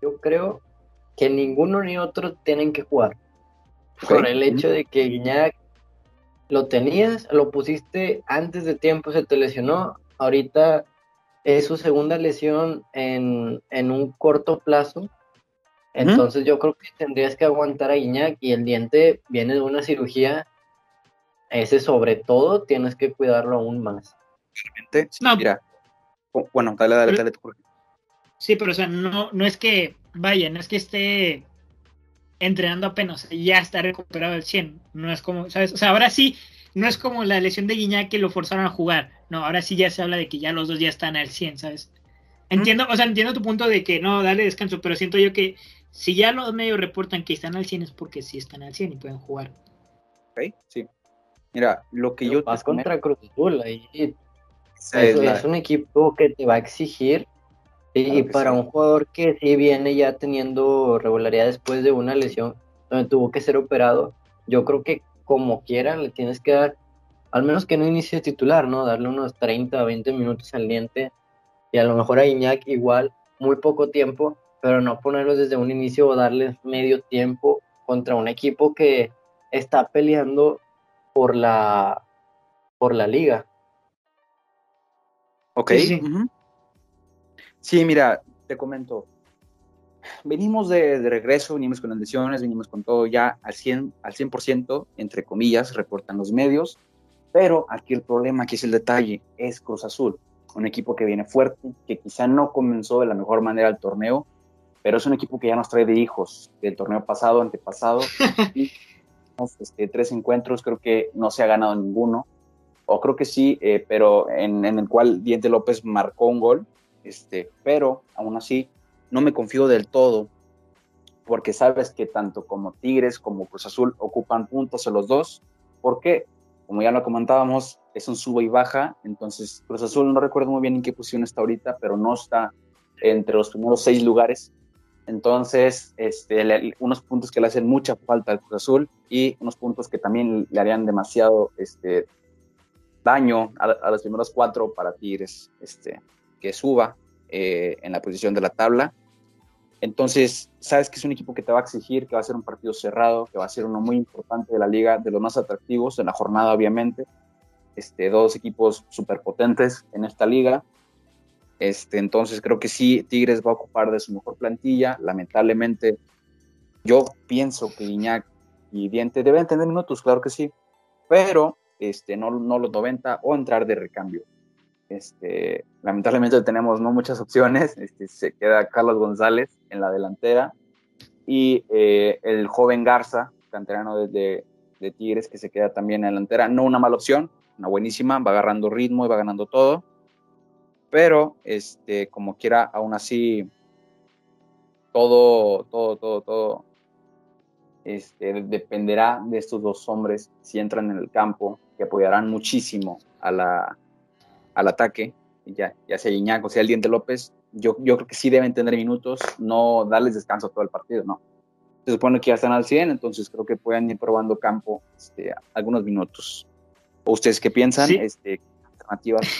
Yo creo que ninguno ni otro tienen que jugar. Por el hecho de que Guiñac lo tenías, lo pusiste antes de tiempo, se te lesionó. Ahorita es su segunda lesión en, un corto plazo. Entonces yo creo que tendrías que aguantar a Guiñac y el diente viene de una cirugía. Ese sobre todo tienes que cuidarlo aún más. No. Mira, bueno, dale, dale, dale. Sí, pero o sea, no, no es que vaya, no es que esté entrenando apenas, ya está recuperado el 100, no es como, ¿sabes? O sea, ahora sí, no es como la lesión de Guiñac que lo forzaron a jugar, no, ahora sí ya se habla de que ya los dos ya están al 100, ¿sabes? Entiendo, o sea, entiendo tu punto de que no, dale descanso, pero siento yo que si ya los medios reportan que están al 100 es porque sí están al 100 y pueden jugar. Ok, sí. Mira, lo que yo... Vas contra Cruz Azul, ahí es un equipo que te va a exigir y para un jugador que sí viene ya teniendo regularidad después de una lesión donde tuvo que ser operado, yo creo que como quiera le tienes que dar, al menos que no inicie titular, ¿no? Darle unos 30 o 20 minutos al diente y a lo mejor a Iñak igual, muy poco tiempo, pero no ponerlos desde un inicio o darles medio tiempo contra un equipo que está peleando por la, por la liga. Ok. Sí, Sí, mira, te comento. Venimos de, regreso, venimos con las lesiones, venimos con todo ya al 100%, al 100%, entre comillas, reportan los medios, pero aquí el problema, aquí es el detalle, es Cruz Azul, un equipo que viene fuerte, que quizá no comenzó de la mejor manera el torneo, pero es un equipo que ya nos trae de hijos del torneo pasado, antepasado. este, tres encuentros, creo que no se ha ganado ninguno, o creo que sí, eh, pero en, en, el cual Diente López marcó un gol este, pero aún así no me confío del todo porque sabes que tanto como Tigres como Cruz Azul ocupan puntos en los dos, porque como ya lo comentábamos, es un sube y baja, entonces Cruz Azul no recuerdo muy bien en qué posición está ahorita, pero no está entre los primeros seis lugares, entonces este, unos puntos que le hacen mucha falta al Cruz Azul y unos puntos que también le harían demasiado este, daño a, a los primeros cuatro para Tigres. Este, que suba eh, en la posición de la tabla. Entonces, sabes que es un equipo que te va a exigir, que va a ser un partido cerrado, que va a ser uno muy importante de la liga, de los más atractivos en la jornada, obviamente. Este, dos equipos súper potentes en esta liga. Este, entonces creo que sí, Tigres va a ocupar de su mejor plantilla. Lamentablemente, yo pienso que Iñak y Diente deben tener minutos, claro que sí, pero este, no, no los 90 o entrar de recambio. Este, lamentablemente tenemos no muchas opciones. Este, se queda Carlos González en la delantera y eh, el joven Garza, canterano de, Tigres, que se queda también en la delantera. No una mala opción, una buenísima, va agarrando ritmo y va ganando todo. Pero, este, como quiera, aún así, todo, todo, todo, todo este, dependerá de estos dos hombres si entran en el campo, que apoyarán muchísimo a la, al ataque, ya, ya sea Iñaco, sea el Diente López, yo, yo creo que sí deben tener minutos, no darles descanso todo el partido, no. Se supone que ya están al 100, entonces creo que pueden ir probando campo este, algunos minutos. ¿O ustedes qué piensan? Este, alternativas.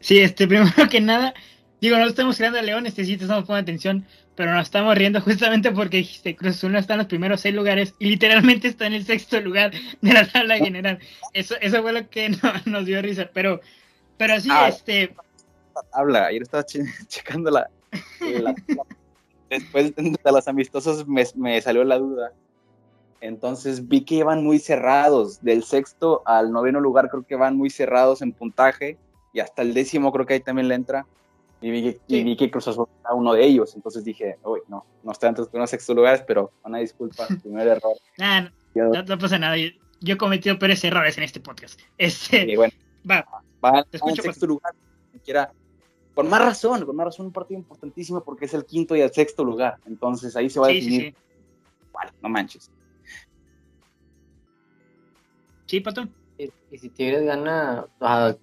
sí, este, primero que nada, digo, no estamos creando a León, este sí estamos poniendo atención, pero nos estamos riendo justamente porque dijiste Cruz Azul está en los primeros seis lugares y literalmente está en el sexto lugar de la tabla general. Eso, eso fue lo que nos dio risa, pero, pero sí, ah, este... Habla, ayer estaba checando la, Después de los amistosos me, me salió la duda. Entonces vi que iban muy cerrados. Del sexto al noveno lugar creo que van muy cerrados en puntaje. Y hasta el décimo creo que ahí también le entra. Y vi que, y vi que Cruz Azul era uno de ellos. Entonces dije, uy, no, no está entre los sexto lugares, pero una disculpa, primer error. Ah, no, pasa nada. Yo, he cometido peores errores en este podcast. Este, bueno, va, va, te escucho, en sexto lugar. Quiera, con más razón, con más razón, un partido importantísimo porque es el quinto y el sexto lugar. Entonces ahí se va a definir. Vale, no manches. Sí, Pato. Y, si Tigres gana,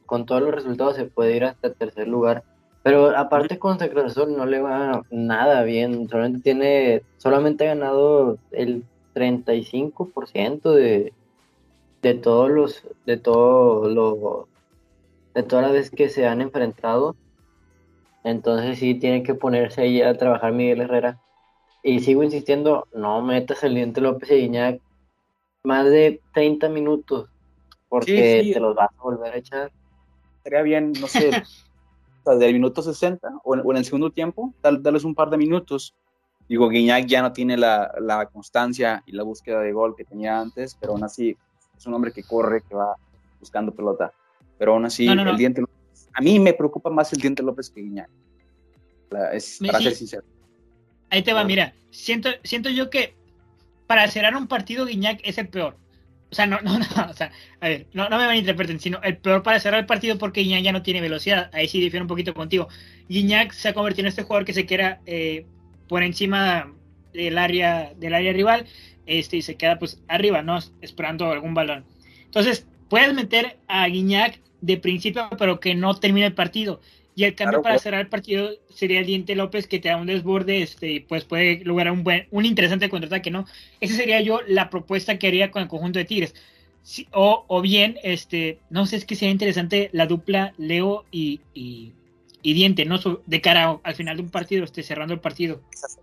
con todos los resultados se puede ir hasta el tercer lugar pero aparte con Cruz Azul no le va nada bien, solamente tiene, solamente ha ganado el 35% de, de todos los, de todo lo, de todas las veces que se han enfrentado. Entonces sí tiene que ponerse ahí a trabajar Miguel Herrera. Y sigo insistiendo, no metas el diente López y Guiñac más de 30 minutos, porque te los vas a volver a echar. Sería bien, no sé, del minuto 60 o en, el segundo tiempo, tal, darles un par de minutos. Digo, Guiñac ya no tiene la, la, constancia y la búsqueda de gol que tenía antes, pero aún así es un hombre que corre, que va buscando pelota. Pero aún así, el Diente a mí me preocupa más el Diente López que Guiñac. Es, para ser sincero. Ahí te va, mira, siento, siento yo que para cerrar un partido Guiñac es el peor. O sea, no, no, no, o sea, a ver, no, no me malinterpreten, sino el peor para cerrar el partido porque Guiñac ya no tiene velocidad. Ahí sí difiero un poquito contigo. Guiñac se ha convertido en este jugador que se queda eh, por encima del área, del área rival este, y se queda pues arriba, ¿no? Esperando algún balón. Entonces, puedes meter a Guiñac de principio, pero que no termine el partido. Y el cambio para cerrar el partido sería el Diente López que te da un desborde este, y pues puede lograr un buen, un interesante contraataque, ¿no? Esa sería yo la propuesta que haría con el conjunto de Tigres. o, o, bien, este, no sé, es que sería interesante la dupla Leo y, y, Diente, ¿no? De cara al final de un partido, esté cerrando el partido. Esa es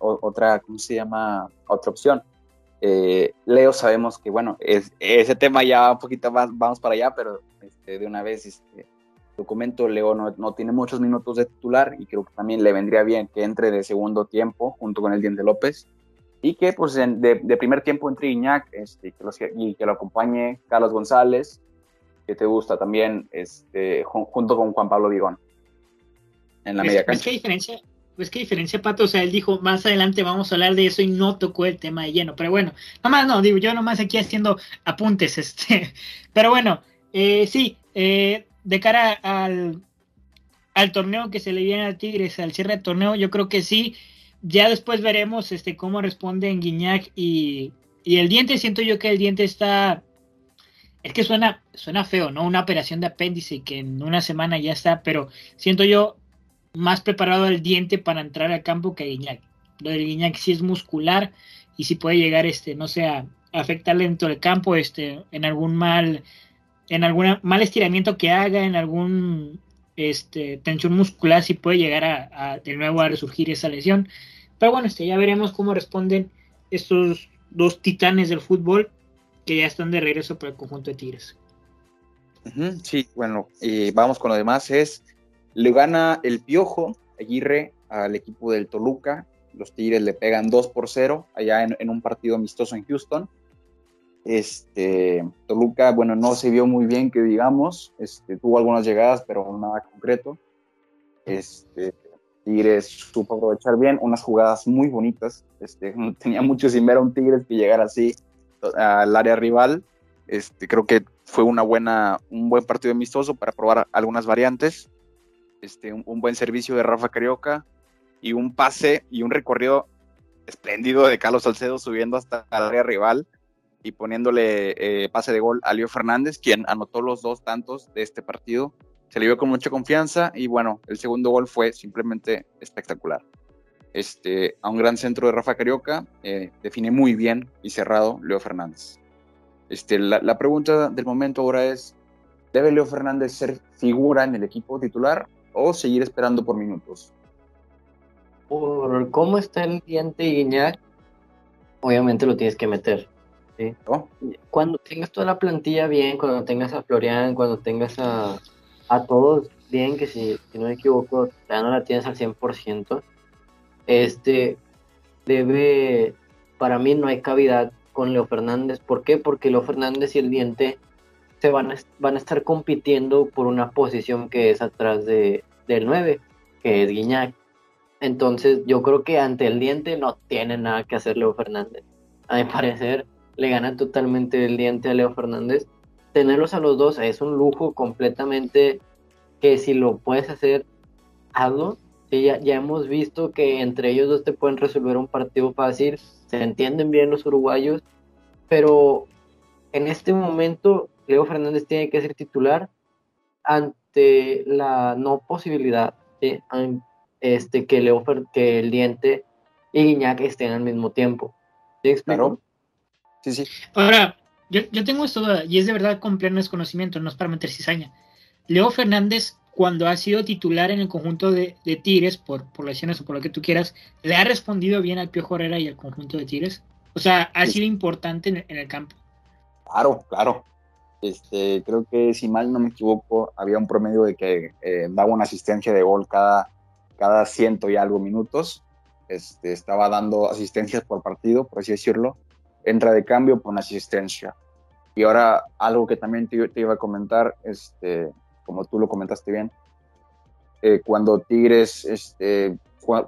otra, ¿cómo se llama? Otra opción. Eh, Leo sabemos que, bueno, es, ese tema ya un poquito más, vamos para allá, pero este, de una vez, este, documento, Leo no, tiene muchos minutos de titular y creo que también le vendría bien que entre de segundo tiempo junto con el Diente López y que pues de, primer tiempo entre Iñak este, y que lo acompañe Carlos González, que te gusta también este, junto con Juan Pablo Vigón en la media cancha. ¿Qué diferencia? Pues qué diferencia, Pato, o sea, él dijo, más adelante vamos a hablar de eso y no tocó el tema de lleno, pero bueno, nomás no, digo, yo nomás aquí haciendo apuntes, este, pero bueno, eh, sí, eh, de cara al, al torneo que se le viene al Tigres, al cierre del torneo, yo creo que sí. Ya después veremos este, cómo responden Guiñac y, y el diente. Siento yo que el diente está. Es que suena, suena feo, ¿no? Una operación de apéndice que en una semana ya está, pero siento yo más preparado el diente para entrar al campo que Guiñac. Lo del Guiñac sí es muscular y sí puede llegar, este, no sé, a afectarle dentro del campo, este, en algún mal en algún mal estiramiento que haga, en algún este, tensión muscular, si puede llegar a, de nuevo a resurgir esa lesión. Pero bueno, este, ya veremos cómo responden estos dos titanes del fútbol que ya están de regreso para el conjunto de Tigres. sí, bueno, vamos con lo demás. Es, le gana el Piojo Aguirre al equipo del Toluca. Los Tigres le pegan 2 por 0 allá en, un partido amistoso en Houston. Este, Toluca, bueno, no se vio muy bien, que digamos. Este, tuvo algunas llegadas, pero nada concreto. Este, Tigres supo aprovechar bien, unas jugadas muy bonitas. Este, tenía mucho sin ver a un Tigres que llegara así al área rival. Este, creo que fue una buena, un buen partido amistoso para probar algunas variantes. Este, un, buen servicio de Rafa Carioca y un pase y un recorrido espléndido de Carlos Salcedo subiendo hasta el área rival y poniéndole eh, pase de gol a Leo Fernández, quien anotó los dos tantos de este partido se le vio con mucha confianza y bueno, el segundo gol fue simplemente espectacular. Este, a un gran centro de Rafa Carioca, eh, define muy bien y cerrado Leo Fernández. Este, la, pregunta del momento ahora es, ¿debe Leo Fernández ser figura en el equipo titular o seguir esperando por minutos? Por cómo está el diente Guiñac, obviamente lo tienes que meter. Cuando tengas toda la plantilla bien, cuando tengas a Florian, cuando tengas a, a todos bien, que si, no me equivoco, ya no la tienes al 100%, este, debe, para mí no hay cavidad con Leo Fernández. ¿Por qué? Porque Leo Fernández y el diente se van a, van a estar compitiendo por una posición que es atrás de, del 9, que es Guiñac. Entonces yo creo que ante el diente no tiene nada que hacer Leo Fernández. A mi parecer le gana totalmente el diente a Leo Fernández tenerlos a los dos es un lujo completamente que si lo puedes hacer, hazlo. ya, ya hemos visto que entre ellos dos te pueden resolver un partido fácil, se entienden bien los uruguayos, pero en este momento Leo Fernández tiene que ser titular ante la no posibilidad de este, que, Leo, que el diente y Guiñac estén al mismo tiempo. ¿Sí Claro. Sí, sí. Ahora, yo, yo tengo esto y es de verdad con pleno desconocimiento, no es para meter cizaña. Leo Fernández, cuando ha sido titular en el conjunto de, de Tigres, por, por lesiones o por lo que tú quieras, ¿le ha respondido bien al Piojo Herrera y al conjunto de Tigres? O sea, ¿ha sido importante en, el campo? Claro, claro. Este, creo que si mal no me equivoco, había un promedio de que eh, daba una asistencia de gol cada, cada ciento y algo minutos. Este, estaba dando asistencias por partido, por así decirlo entra de cambio por una asistencia. Y ahora algo que también te, iba a comentar, este, como tú lo comentaste bien, eh, cuando Tigres, este,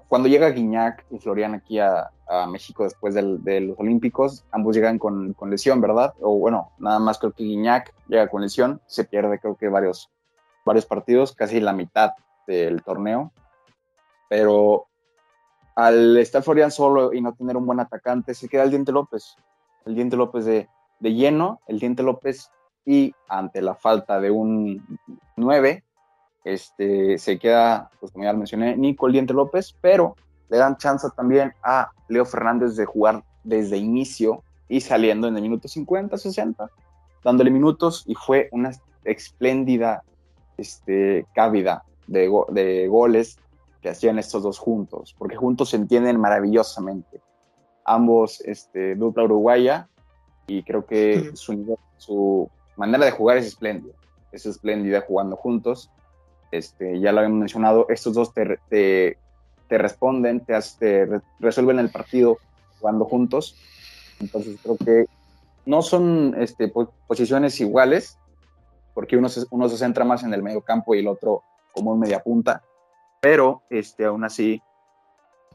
cuando llega Guiñac y Florian aquí a, México después de los Olímpicos, ambos llegan con, con, lesión, ¿verdad? O bueno, nada más creo que Guiñac llega con lesión, se pierde creo que varios, varios partidos, casi la mitad del torneo. Pero al estar Florian solo y no tener un buen atacante, se queda el Diente López. El Diente López de, lleno, el Diente López y ante la falta de un 9, este, se queda, pues como ya mencioné, Nico el Diente López, pero le dan chance también a Leo Fernández de jugar desde inicio y saliendo en el minuto 50, 60, dándole minutos y fue una espléndida este, de, de goles que hacían estos dos juntos, porque juntos se entienden maravillosamente. Ambos este, dupla uruguaya y creo que su, su manera de jugar es espléndida, es espléndida jugando juntos. Este, ya lo habíamos mencionado, estos dos te, te, te responden, te, te, resuelven el partido jugando juntos. Entonces creo que no son este, posiciones iguales, porque uno se, uno se centra más en el medio campo y el otro como un media punta pero este, aún así,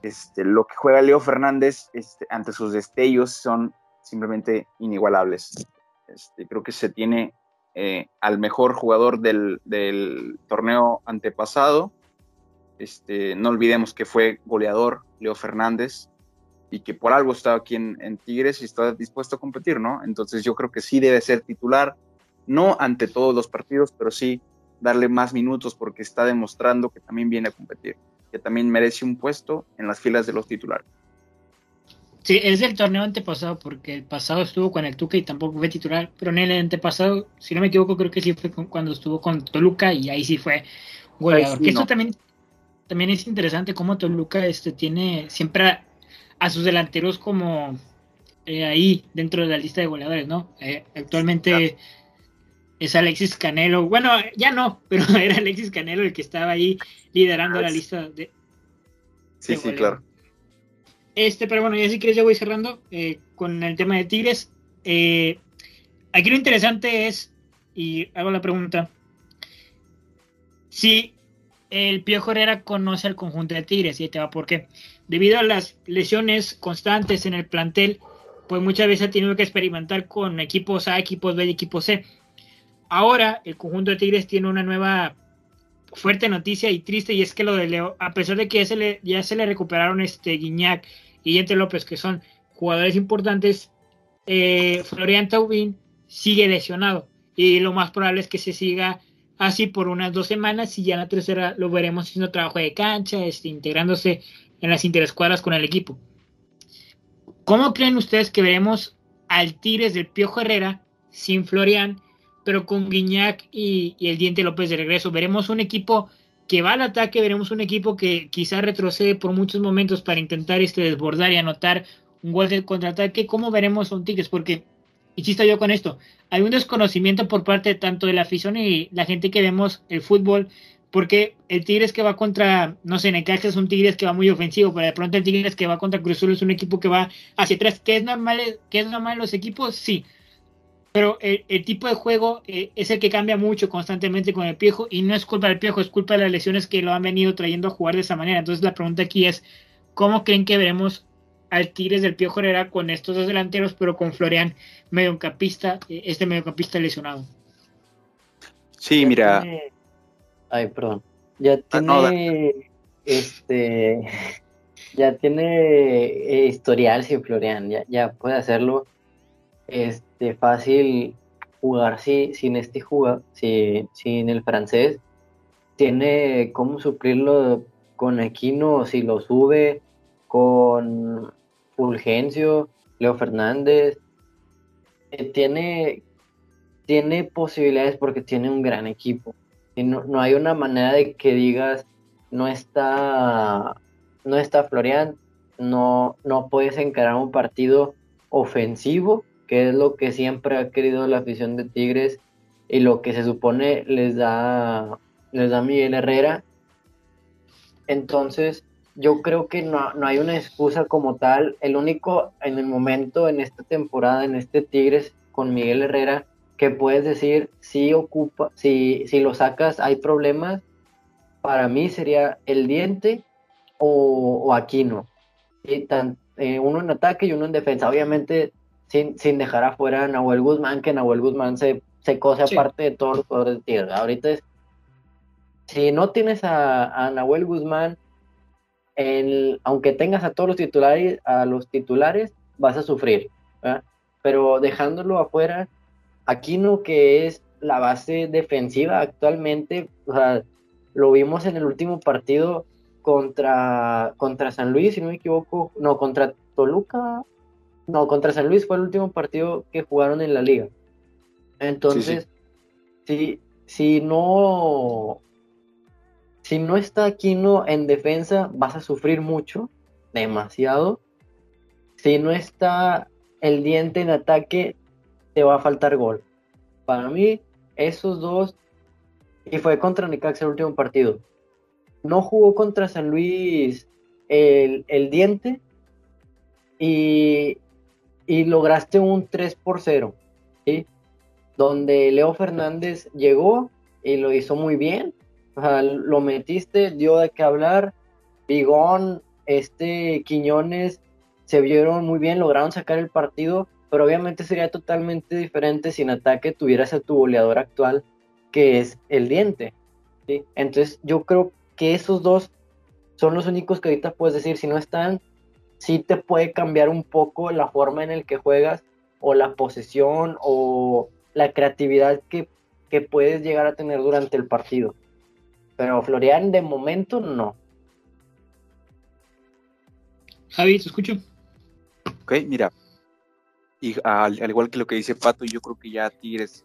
este, lo que juega Leo Fernández este, ante sus destellos son simplemente inigualables. Este, creo que se tiene eh, al mejor jugador del, torneo antepasado. Este, no olvidemos que fue goleador Leo Fernández y que por algo está aquí en, en, Tigres y está dispuesto a competir, ¿no? Entonces yo creo que sí debe ser titular, no ante todos los partidos, pero sí darle más minutos porque está demostrando que también viene a competir, que también merece un puesto en las filas de los titulares. Sí, es el torneo antepasado porque el pasado estuvo con el Tuca y tampoco fue titular, pero en el antepasado, si no me equivoco, creo que sí fue cuando estuvo con Toluca y ahí sí fue goleador. que esto también, también es interesante cómo Toluca este, tiene siempre a, sus delanteros como eh, ahí dentro de la lista de goleadores, ¿no? Eh, actualmente es Alexis Canelo. Bueno, ya no, pero era Alexis Canelo el que estaba ahí liderando la lista de. Sí, sí, claro. Este, pero bueno, ya si quieres, ya voy cerrando eh, con el tema de Tigres. Eh, aquí lo interesante es, y hago la pregunta, si el Piojo Herrera conoce al conjunto de Tigres, y te va por qué. Debido a las lesiones constantes en el plantel, pues muchas veces ha tenido que experimentar con equipos A, equipos B y equipos C. Ahora el conjunto de Tigres tiene una nueva fuerte noticia y triste y es que lo de Leo, a pesar de que ya se le, recuperaron este Guiñac y Yente López, que son jugadores importantes, eh, Florian Taubín sigue lesionado y lo más probable es que se siga así por unas dos semanas y ya en la tercera lo veremos haciendo trabajo de cancha, este, integrándose en las interescuadras con el equipo. ¿Cómo creen ustedes que veremos al Tigres del Piojo Herrera sin Florian pero con Guiñac y, el Diente López de regreso. Veremos un equipo que va al ataque, veremos un equipo que quizás retrocede por muchos momentos para intentar este, desbordar y anotar un gol de contraataque. ¿Cómo veremos a un Tigres? Porque, insisto yo con esto, hay un desconocimiento por parte tanto de la afición y la gente que vemos el fútbol, porque el Tigres que va contra, no sé, Necaxa es un Tigres que va muy ofensivo, pero de pronto el Tigres que va contra Cruzul es un equipo que va hacia atrás, que es normal, que es normal los equipos, sí, pero el, tipo de juego eh, es el que cambia mucho constantemente con el Piojo y no es culpa del Piojo, es culpa de las lesiones que lo han venido trayendo a jugar de esa manera. Entonces la pregunta aquí es, ¿cómo creen que veremos al Tigres del Piojo Herrera con estos dos delanteros, pero con Florian mediocampista, eh, este mediocampista lesionado? Sí, mira. Ay, perdón. Ya ah, tiene este ya tiene eh, historial sin Florian, ya, ya puede hacerlo este, fácil jugar si, sin este jugador, si, sin el francés. Tiene cómo suplirlo con Aquino si lo sube, con Fulgencio, Leo Fernández. Eh, tiene, tiene posibilidades porque tiene un gran equipo. Y no, no, hay una manera de que digas, no está, no está Florian, no, no puedes encarar un partido ofensivo que es lo que siempre ha querido la afición de Tigres y lo que se supone les da, les da Miguel Herrera. Entonces, yo creo que no, hay una excusa como tal. El único en el momento, en esta temporada, en este Tigres con Miguel Herrera, que puedes decir si ocupa, si, si lo sacas, hay problemas. Para mí sería el diente o, Aquino. Y tan, eh, uno en ataque y uno en defensa. Obviamente sin, sin dejar afuera a Nahuel Guzmán, que Nahuel Guzmán se, se cose aparte de todos los jugadores de tierra. Ahorita es, si no tienes a, a Nahuel Guzmán, el, aunque tengas a todos los titulares, a los titulares, vas a sufrir. Pero dejándolo afuera, Aquino, que es la base defensiva actualmente, lo vimos en el último partido contra, contra San Luis, si no me equivoco, no, contra Toluca, no, contra San Luis fue el último partido que jugaron en la liga. Entonces, Si, si no si no está Aquino en defensa, vas a sufrir mucho, demasiado. Si no está el diente en ataque, te va a faltar gol. Para mí, esos dos, y fue contra Necaxa el último partido. No jugó contra San Luis el, el diente y y lograste un 3 por 0, ¿sí? Donde Leo Fernández llegó y lo hizo muy bien, lo metiste, dio de qué hablar, Bigón, este Quiñones se vieron muy bien, lograron sacar el partido, pero obviamente sería totalmente diferente si en ataque tuvieras a tu goleador actual, que es el diente. ¿sí? Entonces yo creo que esos dos son los únicos que ahorita puedes decir, si no están, sí te puede cambiar un poco la forma en el que juegas o la posesión o la creatividad que, puedes llegar a tener durante el partido. Pero Florian de momento no. Javi, te escucho. Ok, mira. Y al, igual que lo que dice Pato, yo creo que ya Tigres.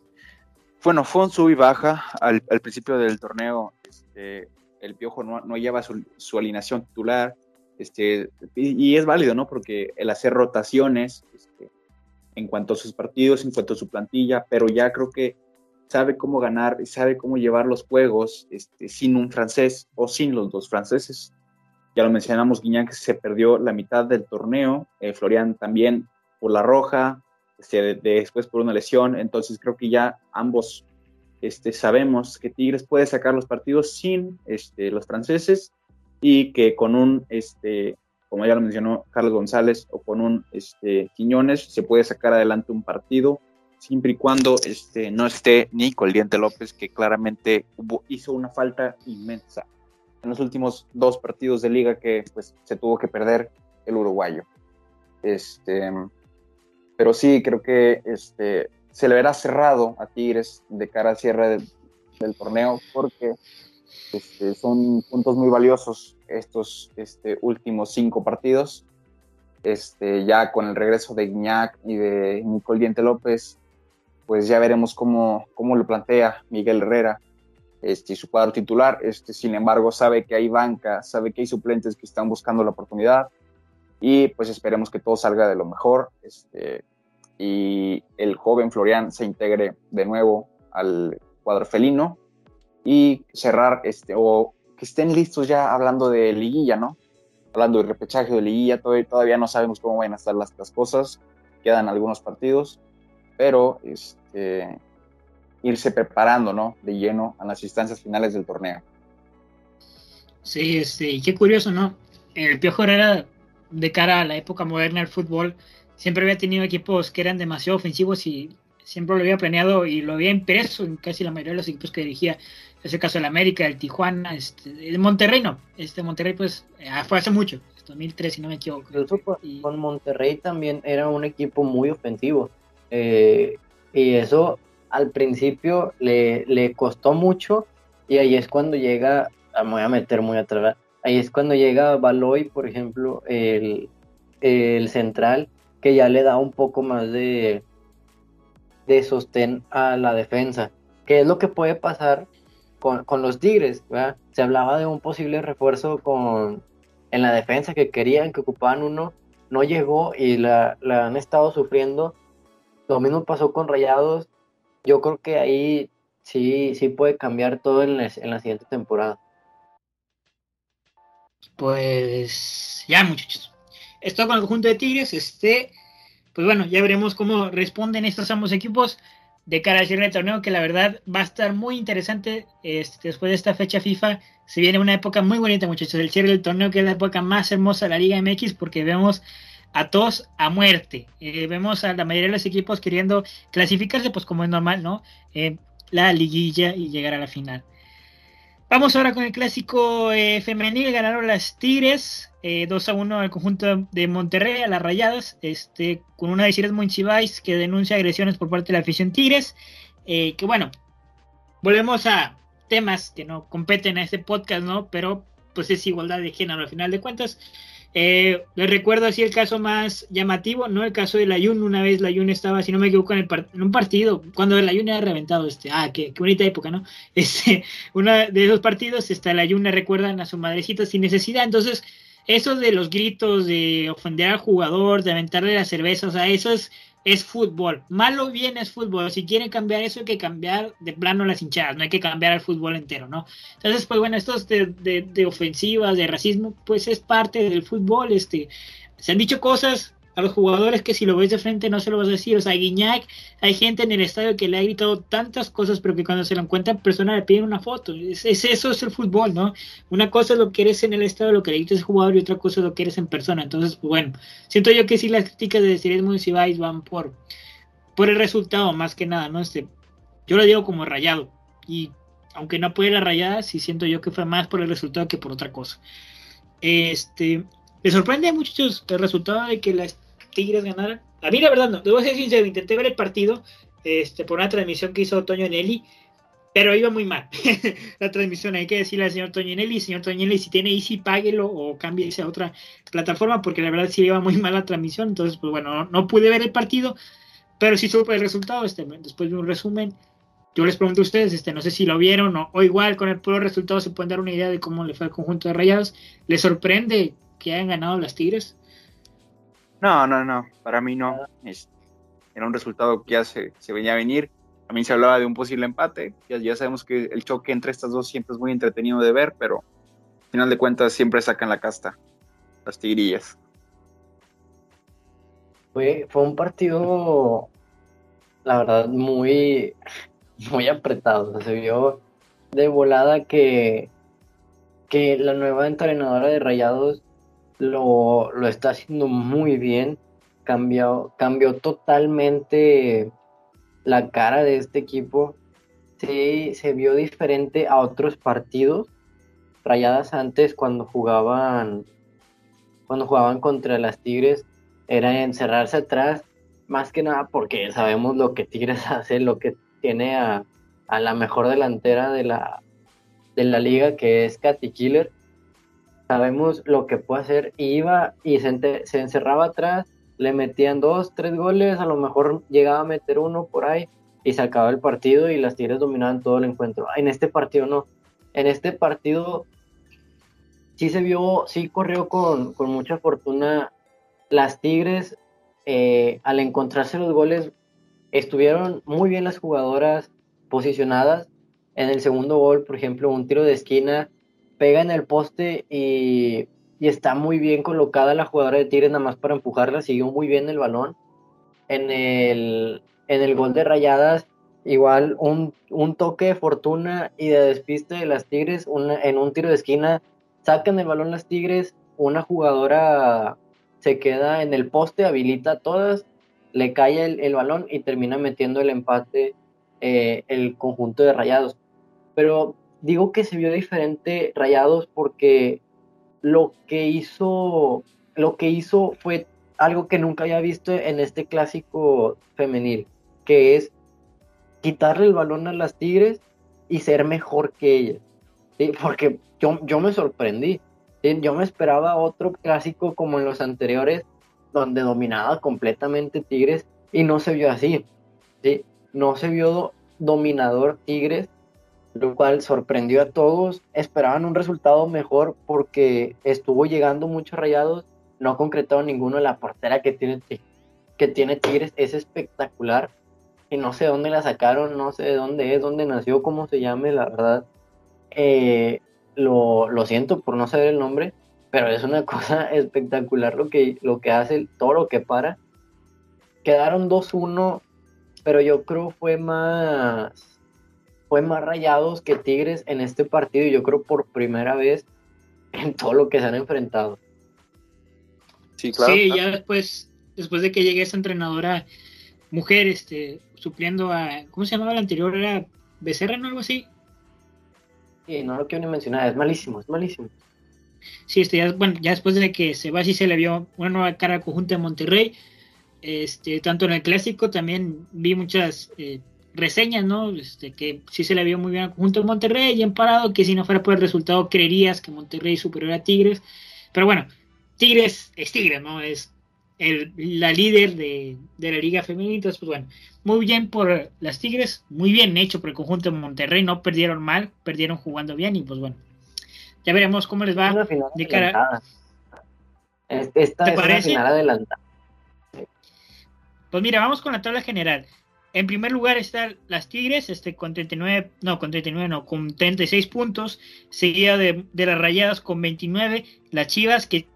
Bueno, fue un sub y baja al, principio del torneo. Este, el Piojo no, no lleva su, su alineación titular este, y, es válido, ¿no? Porque el hacer rotaciones este, en cuanto a sus partidos, en cuanto a su plantilla, pero ya creo que sabe cómo ganar y sabe cómo llevar los juegos este, sin un francés o sin los dos franceses. Ya lo mencionamos, Guiñac se perdió la mitad del torneo, eh, Florian también por la roja, este, después por una lesión, entonces creo que ya ambos sabemos que Tigres puede sacar los partidos sin los franceses y que con un, este, como ya lo mencionó Carlos González, o con un este, Quiñones se puede sacar adelante un partido siempre y cuando este, no esté Nico el Diente López, que claramente hizo una falta inmensa en los últimos dos partidos de liga que pues, se tuvo que perder el uruguayo. Este, pero sí, creo que este, se le verá cerrado a Tigres de cara al cierre del, torneo porque este, son puntos muy valiosos estos este, últimos cinco partidos. Este, ya con el regreso de Guiñac y de Nicole Diente López, pues ya veremos cómo, cómo lo plantea Miguel Herrera este, su cuadro titular. Este, sin embargo, sabe que hay banca, sabe que hay suplentes que están buscando la oportunidad y pues esperemos que todo salga de lo mejor este, y el joven Florian se integre de nuevo al cuadro felino y cerrar este, o que estén listos ya hablando de liguilla, ¿no? Hablando de repechaje de liguilla, todavía, no sabemos cómo van a estar las, cosas, quedan algunos partidos, pero este, irse preparando, ¿no? De lleno a las instancias finales del torneo. Sí, este, qué curioso, ¿no? El Piojo era de cara a la época moderna del fútbol, siempre había tenido equipos que eran demasiado ofensivos y siempre lo había planeado y lo había impreso en casi la mayoría de los equipos que dirigía. Es el caso del América, el Tijuana, este, el Monterrey no. Este Monterrey pues ah, fue hace mucho, 2003 si no me equivoco. y... con Monterrey también era un equipo muy ofensivo. Eh, y eso al principio le, le costó mucho y ahí es cuando llega, ah, me voy a meter muy atrás, ahí es cuando llega Baloy, por ejemplo, el, el central, que ya le da un poco más de, de sostén a la defensa. ¿Qué es lo que puede pasar con, con los Tigres? Se hablaba de un posible refuerzo con, en la defensa que querían, que ocupaban uno, no llegó y la, han estado sufriendo. Lo mismo pasó con Rayados yo creo que ahí sí, sí puede cambiar todo en en la siguiente temporada. Pues ya muchachos. Esto con el conjunto de Tigres, este, pues bueno, ya veremos cómo responden estos ambos equipos de cara al cierre del torneo, que la verdad va a estar muy interesante este, después de esta fecha FIFA. Se viene una época muy bonita, muchachos. El cierre del torneo, que es la época más hermosa de la Liga MX, porque vemos a todos a muerte. Eh, vemos a la mayoría de los equipos queriendo clasificarse, pues como es normal, ¿no? Eh, la liguilla y llegar a la final. Vamos ahora con el clásico eh, femenil. Ganaron las Tigres 2 a 1 al conjunto de Monterrey, a las Rayadas, este, con una de muy Chivais que denuncia agresiones por parte de la afición Tigres. que bueno, volvemos a temas que no competen a este podcast, ¿no? Pero pues es igualdad de género al final de cuentas. Eh, les recuerdo así el caso más llamativo, ¿no? El caso de la Jun, una vez la Jun estaba, si no me equivoco, en, un partido, cuando la Jun era reventado, este, ah, qué, bonita época, ¿no? Este, uno de esos partidos, está la Jun le recuerdan a su madrecita sin necesidad, entonces, eso de los gritos, de ofender al jugador, de aventarle la cerveza, o sea, es fútbol. Malo bien es fútbol. Si quieren cambiar eso, hay que cambiar de plano las hinchadas, no hay que cambiar el fútbol entero, ¿no? Entonces, pues bueno, estos de, de, de ofensivas, de racismo, pues es parte del fútbol. Este, se han dicho cosas a los jugadores que si lo ves de frente no se lo vas a decir. O sea, Guiñac, hay gente en el estadio que le ha gritado tantas cosas, pero que cuando se lo encuentran persona le piden una foto. Es, eso, es el fútbol, ¿no? Una cosa es lo que eres en el estadio, lo que le gritas al jugador, y otra cosa es lo que eres en persona. Entonces, pues bueno, siento yo que sí las críticas de Series Municipales van por, por el resultado, más que nada, ¿no? Este, yo lo digo como rayado. Y aunque no puede la rayada, sí siento yo que fue más por el resultado que por otra cosa. Este, me sorprende muchachos el resultado de que las Tigres ganaran. A mí la verdad no, debo ser sincero, intenté ver el partido este, por una transmisión que hizo Toño Nelly, pero iba muy mal la transmisión. Hay que decirle al señor Toño Nelly, señor Toño Nelly, si tiene Easy, páguelo o cámbiese a otra plataforma, porque la verdad sí iba muy mal la transmisión. Entonces, pues bueno, no, pude ver el partido, pero sí supe el resultado. Este, después de un resumen, yo les pregunto a ustedes, este, no sé si lo vieron o, o igual con el puro resultado se pueden dar una idea de cómo le fue al conjunto de Rayados. ¿Les sorprende que hayan ganado las Tigres? No, no, no, para mí no. era un resultado que ya se, venía a venir. también se hablaba de un posible empate. Ya, ya sabemos que el choque entre estas dos siempre es muy entretenido de ver, pero al final de cuentas siempre sacan la casta, las tigrillas. Fue, fue un partido, la verdad, muy, muy apretado. se vio de volada que, que la nueva entrenadora de Rayados lo, lo está haciendo muy bien. Cambió, cambió totalmente la cara de este equipo. Sí, se vio diferente a otros partidos. Rayadas antes cuando jugaban cuando jugaban contra las Tigres era encerrarse atrás, más que nada porque sabemos lo que Tigres hace, lo que tiene a, la mejor delantera de la, de la liga, que es Katy Killer. Sabemos lo que puede hacer. iba y se, encerraba atrás, le metían dos, tres goles, a lo mejor llegaba a meter uno por ahí y se acababa el partido y las Tigres dominaban todo el encuentro. En este partido no. En este partido sí se vio, sí corrió con, con mucha fortuna las Tigres, eh, al encontrarse los goles, estuvieron muy bien las jugadoras posicionadas. En el segundo gol, por ejemplo, un tiro de esquina, pega en el poste y, está muy bien colocada la jugadora de Tigres nada más para empujarla, siguió muy bien el balón. En el, gol de Rayadas, igual un, toque de fortuna y de despiste de las Tigres en un tiro de esquina, sacan el balón las Tigres, una jugadora se queda en el poste, habilita todas, le cae el, balón y termina metiendo el empate eh, el conjunto de Rayados. Pero digo que se vio diferente Rayados porque lo que hizo, lo que hizo fue algo que nunca había visto en este clásico femenil, que es quitarle el balón a las Tigres y ser mejor que ellas. Porque yo, yo me sorprendí. Yo me esperaba otro clásico como en los anteriores, donde dominaba completamente Tigres y no se vio así. ¿sí? No se vio dominador Tigres, lo cual sorprendió a todos. Esperaban un resultado mejor porque estuvo llegando muchos rayados, no concretado ninguno. La portera que tiene, que tiene Tigres es espectacular y no sé dónde la sacaron, no sé de dónde es, dónde nació, cómo se llame, la verdad. Eh, lo, siento por no saber el nombre, pero es una cosa espectacular lo que, lo que hace, todo lo que para. Quedaron 2-1, pero yo creo fue más fue más rayados que Tigres en este partido, yo creo por primera vez en todo lo que se han enfrentado. Sí, claro. Sí, ya después, después de que llegue esa entrenadora mujer, este, supliendo a, ¿cómo se llamaba la anterior? ¿Era Becerra o algo así? no lo quiero ni mencionar, es malísimo, es malísimo. Sí, este, ya, bueno, ya después de que se va, sí se le vio una nueva cara al conjunto de Monterrey. Este, tanto en el clásico también vi muchas eh, reseñas, ¿no? Este, que sí se le vio muy bien al conjunto de Monterrey, y en parado, que si no fuera por el resultado creerías que Monterrey superior a Tigres. Pero bueno, Tigres es Tigres, ¿no? Es el, la líder de, de la Liga Femenina. Entonces, pues bueno, muy bien por las Tigres, muy bien hecho por el conjunto de Monterrey, no perdieron mal, perdieron jugando bien y pues bueno, ya veremos cómo les va de cara. Esta ¿Te es parece? final adelantada. Pues mira, vamos con la tabla general. En primer lugar están las Tigres, este con 39, no, con 39, no, con 36 puntos, seguida de, las Rayadas con 29, las Chivas que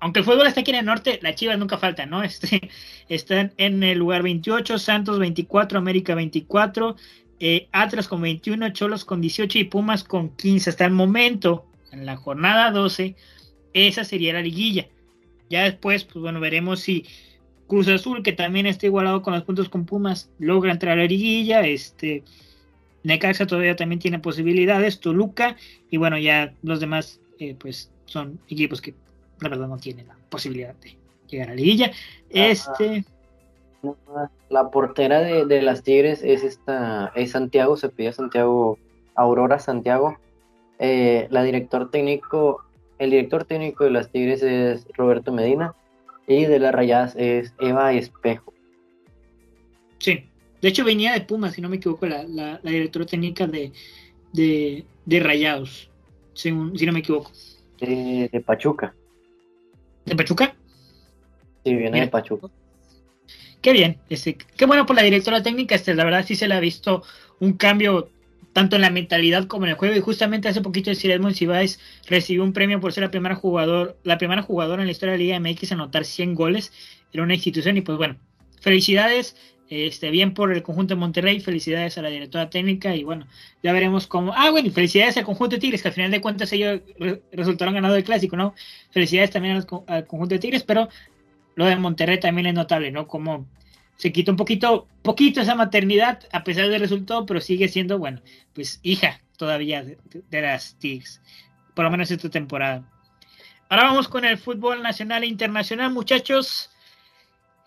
aunque el fútbol está aquí en el norte, las Chivas nunca faltan, ¿no? Este, están en el lugar 28, Santos 24, América 24, eh, Atlas con 21, Cholos con 18 y Pumas con 15. Hasta el momento, en la jornada 12, esa sería la liguilla. Ya después, pues bueno, veremos si Cruz Azul, que también está igualado con los puntos con Pumas, logra entrar a la liguilla. Este, Necaxa todavía también tiene posibilidades, Toluca, y bueno, ya los demás, eh, pues son equipos que la verdad no tiene la posibilidad de llegar a la liguilla. Este. La portera de, las Tigres es esta, es Santiago, se pide Santiago, Aurora Santiago. Eh, la director técnico, el director técnico de las Tigres es Roberto Medina y de las Rayadas es Eva Espejo. Sí, de hecho venía de Pumas, si no me equivoco, la, la, directora técnica de, de, Rayados, si, si no me equivoco. de Pachuca. ¿De Pachuca? Sí, viene de Pachuca. qué bien, este, qué bueno por la directora técnica, este, la verdad sí se le ha visto un cambio tanto en la mentalidad como en el juego. Y justamente hace poquito el Edmond Cibáez recibió un premio por ser la primera jugador, la primera jugadora en la historia de la Liga MX a anotar 100 goles en una institución. Y pues bueno, felicidades, este, bien por el conjunto de Monterrey, felicidades a la directora técnica y bueno, ya veremos cómo. Ah, bueno, y felicidades al conjunto de Tigres, que al final de cuentas ellos resultaron ganadores del clásico, ¿no? Felicidades también al, al conjunto de Tigres, pero lo de Monterrey también es notable, ¿no? Como se quita un poquito, poquito esa maternidad a pesar del resultado, pero sigue siendo, bueno, pues hija todavía de, las Tigres, por lo menos esta temporada. Ahora vamos con el fútbol nacional e internacional, muchachos.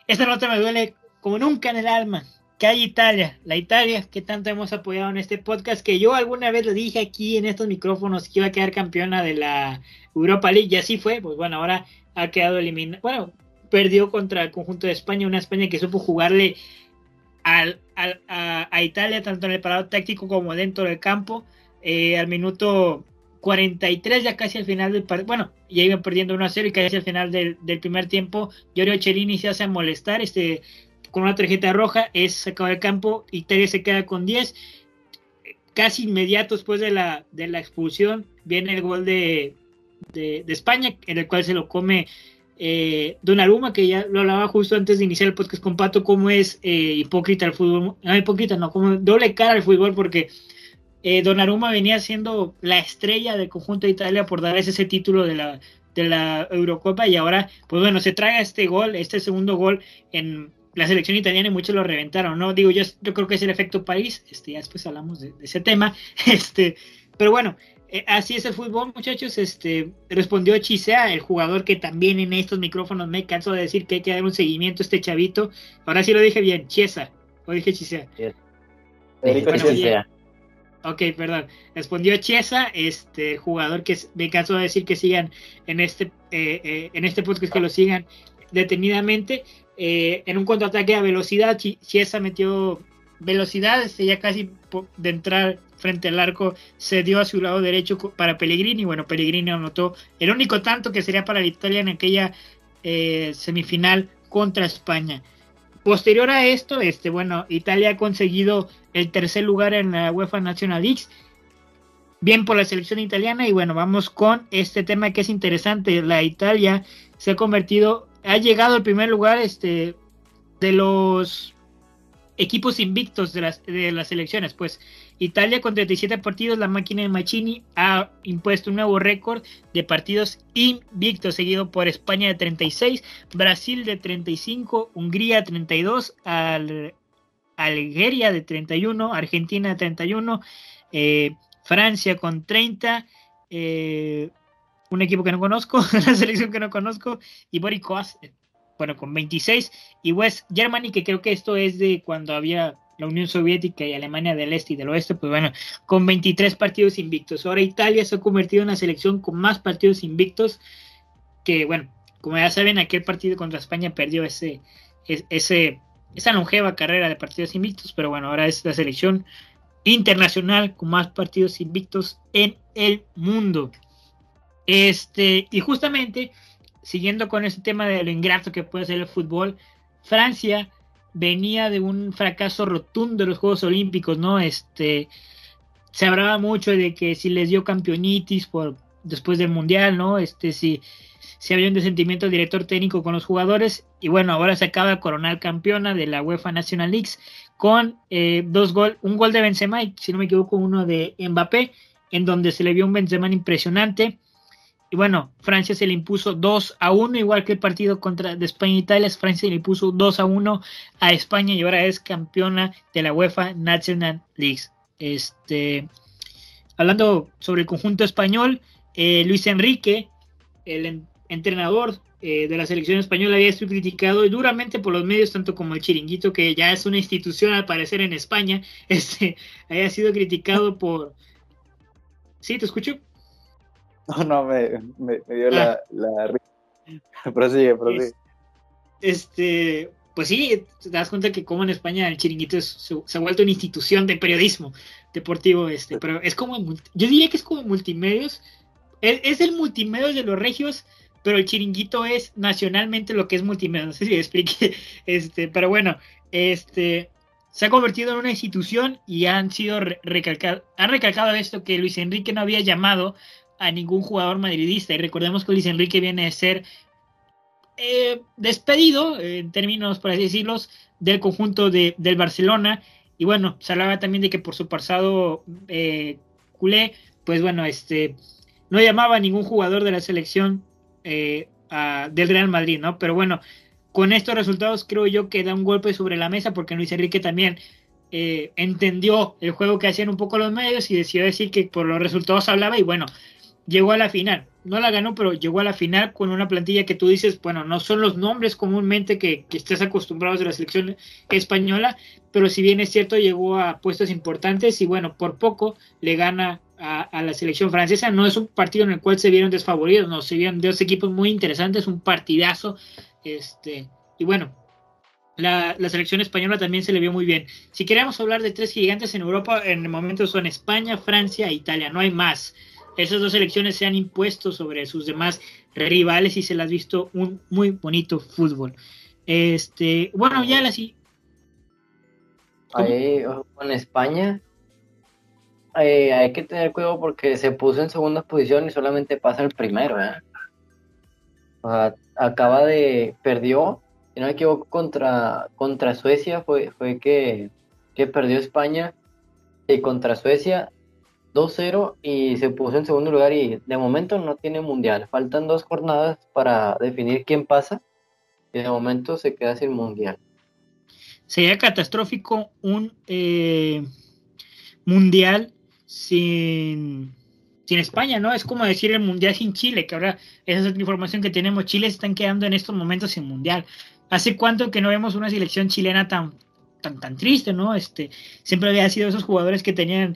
Esta nota me duele como nunca en el alma. Que hay Italia, la Italia que tanto hemos apoyado en este podcast, que yo alguna vez le dije aquí en estos micrófonos que iba a quedar campeona de la Europa League, y así fue, pues bueno, ahora ha quedado eliminada, bueno, perdió contra el conjunto de España, una España que supo jugarle al, a, Italia, tanto en el parado táctico como dentro del campo. Eh, al minuto 43, ya casi al final del partido, bueno, ya iban perdiendo 1 a 0 y casi al final del, primer tiempo, Giorgio Cellini se hace molestar este, con una tarjeta roja, es sacado del campo, Italia se queda con 10. Casi inmediato después de la, de la expulsión viene el gol de, de España, en el cual se lo come eh, Donnarumma, que ya lo hablaba justo antes de iniciar el podcast con Pato, cómo es eh, hipócrita el fútbol, no hipócrita, no, como doble cara al fútbol, porque eh, Donnarumma venía siendo la estrella del conjunto de Italia por darles ese título de la, de la Eurocopa y ahora, pues bueno, se traga este gol, este segundo gol en la selección italiana y muchos lo reventaron, ¿no? Digo, yo, yo creo que es el efecto país, este, ya después hablamos de, de ese tema, este, pero bueno, eh, así es el fútbol, muchachos. Este respondió Chisea, el jugador que también en estos micrófonos me canso de decir que hay que dar un seguimiento a este chavito. Ahora sí lo dije bien, Chiesa. O dije Chisea. Ok, perdón. Respondió Chiesa, este jugador que me canso de decir que sigan en este eh, eh, en este podcast que lo sigan detenidamente. en un contraataque a velocidad, Chiesa metió velocidad, este, ya casi de entrar frente al arco se dio a su lado derecho para Pellegrini. Bueno, Pellegrini anotó el único tanto que sería para la Italia en aquella eh, semifinal contra España. Posterior a esto, este, bueno, Italia ha conseguido el tercer lugar en la UEFA National League. Bien por la selección italiana y bueno, vamos con este tema que es interesante. La Italia se ha convertido, ha llegado al primer lugar este, de los equipos invictos de las, de las elecciones. Pues Italia con 37 partidos, la máquina de Machini ha impuesto un nuevo récord de partidos invictos, seguido por España de 36, Brasil de 35, Hungría de 32, Al, Algeria de 31, Argentina de 31, eh, Francia con 30, eh, un equipo que no conozco, una selección que no conozco, y Boricos bueno, con 26, y West Germany, que creo que esto es de cuando había la Unión Soviética y Alemania del Este y del Oeste, pues bueno, con 23 partidos invictos. Ahora Italia se ha convertido en una selección con más partidos invictos, que bueno, como ya saben, aquel partido contra España perdió ese, esa longeva carrera de partidos invictos, pero bueno, ahora es la selección internacional con más partidos invictos en el mundo. Este, y justamente siguiendo con ese tema de lo ingrato que puede ser el fútbol, Francia venía de un fracaso rotundo de los Juegos Olímpicos, ¿no? Este, se hablaba mucho de que si les dio campeonitis por después del mundial, ¿no? Este, si, si había un desentimiento director técnico con los jugadores, y bueno, ahora se acaba de coronar campeona de la UEFA National League con eh, dos gol, un gol de Benzema y si no me equivoco uno de Mbappé, en donde se le vio un Benzema impresionante y bueno, Francia se le impuso 2 a 1, igual que el partido contra España e Italia. Francia se le impuso 2 a 1 a España y ahora es campeona de la UEFA National League. Este, hablando sobre el conjunto español, eh, Luis Enrique, el entrenador eh, de la selección española, había sido criticado duramente por los medios, tanto como el Chiringuito, que ya es una institución al parecer en España, este, haya sido criticado por... ¿Sí, te escucho? No, no, me, me, dio la, la... prosigue, prosigue. Este, pues sí, te das cuenta que como en España el chiringuito se, ha vuelto una institución de periodismo deportivo, este, pero es como, yo diría que es como multimedios, es, el multimedia de los regios, pero el chiringuito es nacionalmente lo que es multimedia. No sé si explique, este, pero bueno, este, se ha convertido en una institución y han sido recalcado, han recalcado esto que Luis Enrique no había llamado a ningún jugador madridista. Y recordemos que Luis Enrique viene a ser eh, despedido, en términos, por así del conjunto de, del Barcelona. Y bueno, se hablaba también de que por su pasado eh, culé, pues bueno, este no llamaba a ningún jugador de la selección eh, del Real Madrid, ¿no? Pero bueno, con estos resultados creo yo que da un golpe sobre la mesa porque Luis Enrique también eh, entendió el juego que hacían un poco los medios y decidió decir que por los resultados hablaba y bueno, llegó a la final. No la ganó, pero llegó a la final con una plantilla que tú dices, bueno, no son los nombres comúnmente que, que estés acostumbrados de la selección española, pero si bien es cierto, llegó a puestos importantes y bueno, por poco le gana a, la selección francesa. No es un partido en el cual se vieron desfavoridos, no, se vieron dos equipos muy interesantes, un partidazo. Este, y bueno, la, la, selección española también se le vio muy bien. Si queremos hablar de tres gigantes en Europa, en el momento son España, Francia e Italia, no hay más. Esas dos selecciones se han impuesto sobre sus demás rivales y se las ha visto un muy bonito fútbol. Este, bueno, ya la sí. Ahí, con España, eh, hay que tener cuidado porque se puso en segunda posición y solamente pasa el primero. ¿eh? acaba de. Perdió, si no me equivoco, contra, contra Suecia. Fue, fue que, que perdió España y contra Suecia 2-0 y se puso en segundo lugar. Y de momento no tiene mundial. Faltan dos jornadas para definir quién pasa. Y de momento se queda sin mundial. Sería catastrófico un eh, mundial sin, sin España, ¿no? Es como decir el Mundial sin Chile, que ahora esa es otra información que tenemos. Chile están quedando en estos momentos sin Mundial. ¿Hace cuánto que no vemos una selección chilena tan, tan, tan triste, ¿no? Este, siempre había sido esos jugadores que tenían,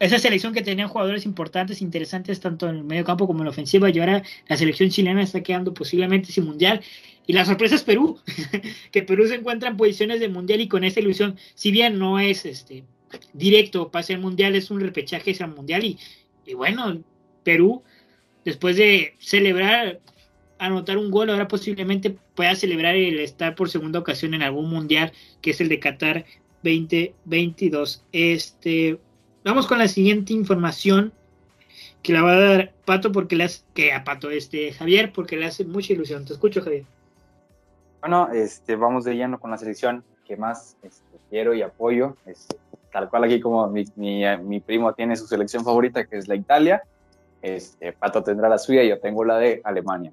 esa selección que tenían jugadores importantes, interesantes, tanto en el medio campo como en la ofensiva, y ahora la selección chilena está quedando posiblemente sin Mundial. Y la sorpresa es Perú, que Perú se encuentra en posiciones de Mundial y con esa ilusión, si bien no es este directo pase al mundial, es un repechaje al mundial y, y bueno, Perú, después de celebrar, anotar un gol, ahora posiblemente pueda celebrar el estar por segunda ocasión en algún mundial, que es el de Qatar 2022. Este, vamos con la siguiente información que la va a dar Pato porque le hace, que a Pato, este, Javier, porque le hace mucha ilusión. Te escucho, Javier. Bueno, este, vamos de lleno con la selección que más este, quiero y apoyo. Este, tal cual aquí como mi, primo tiene su selección favorita, que es la Italia, este, Pato tendrá la suya y yo tengo la de Alemania.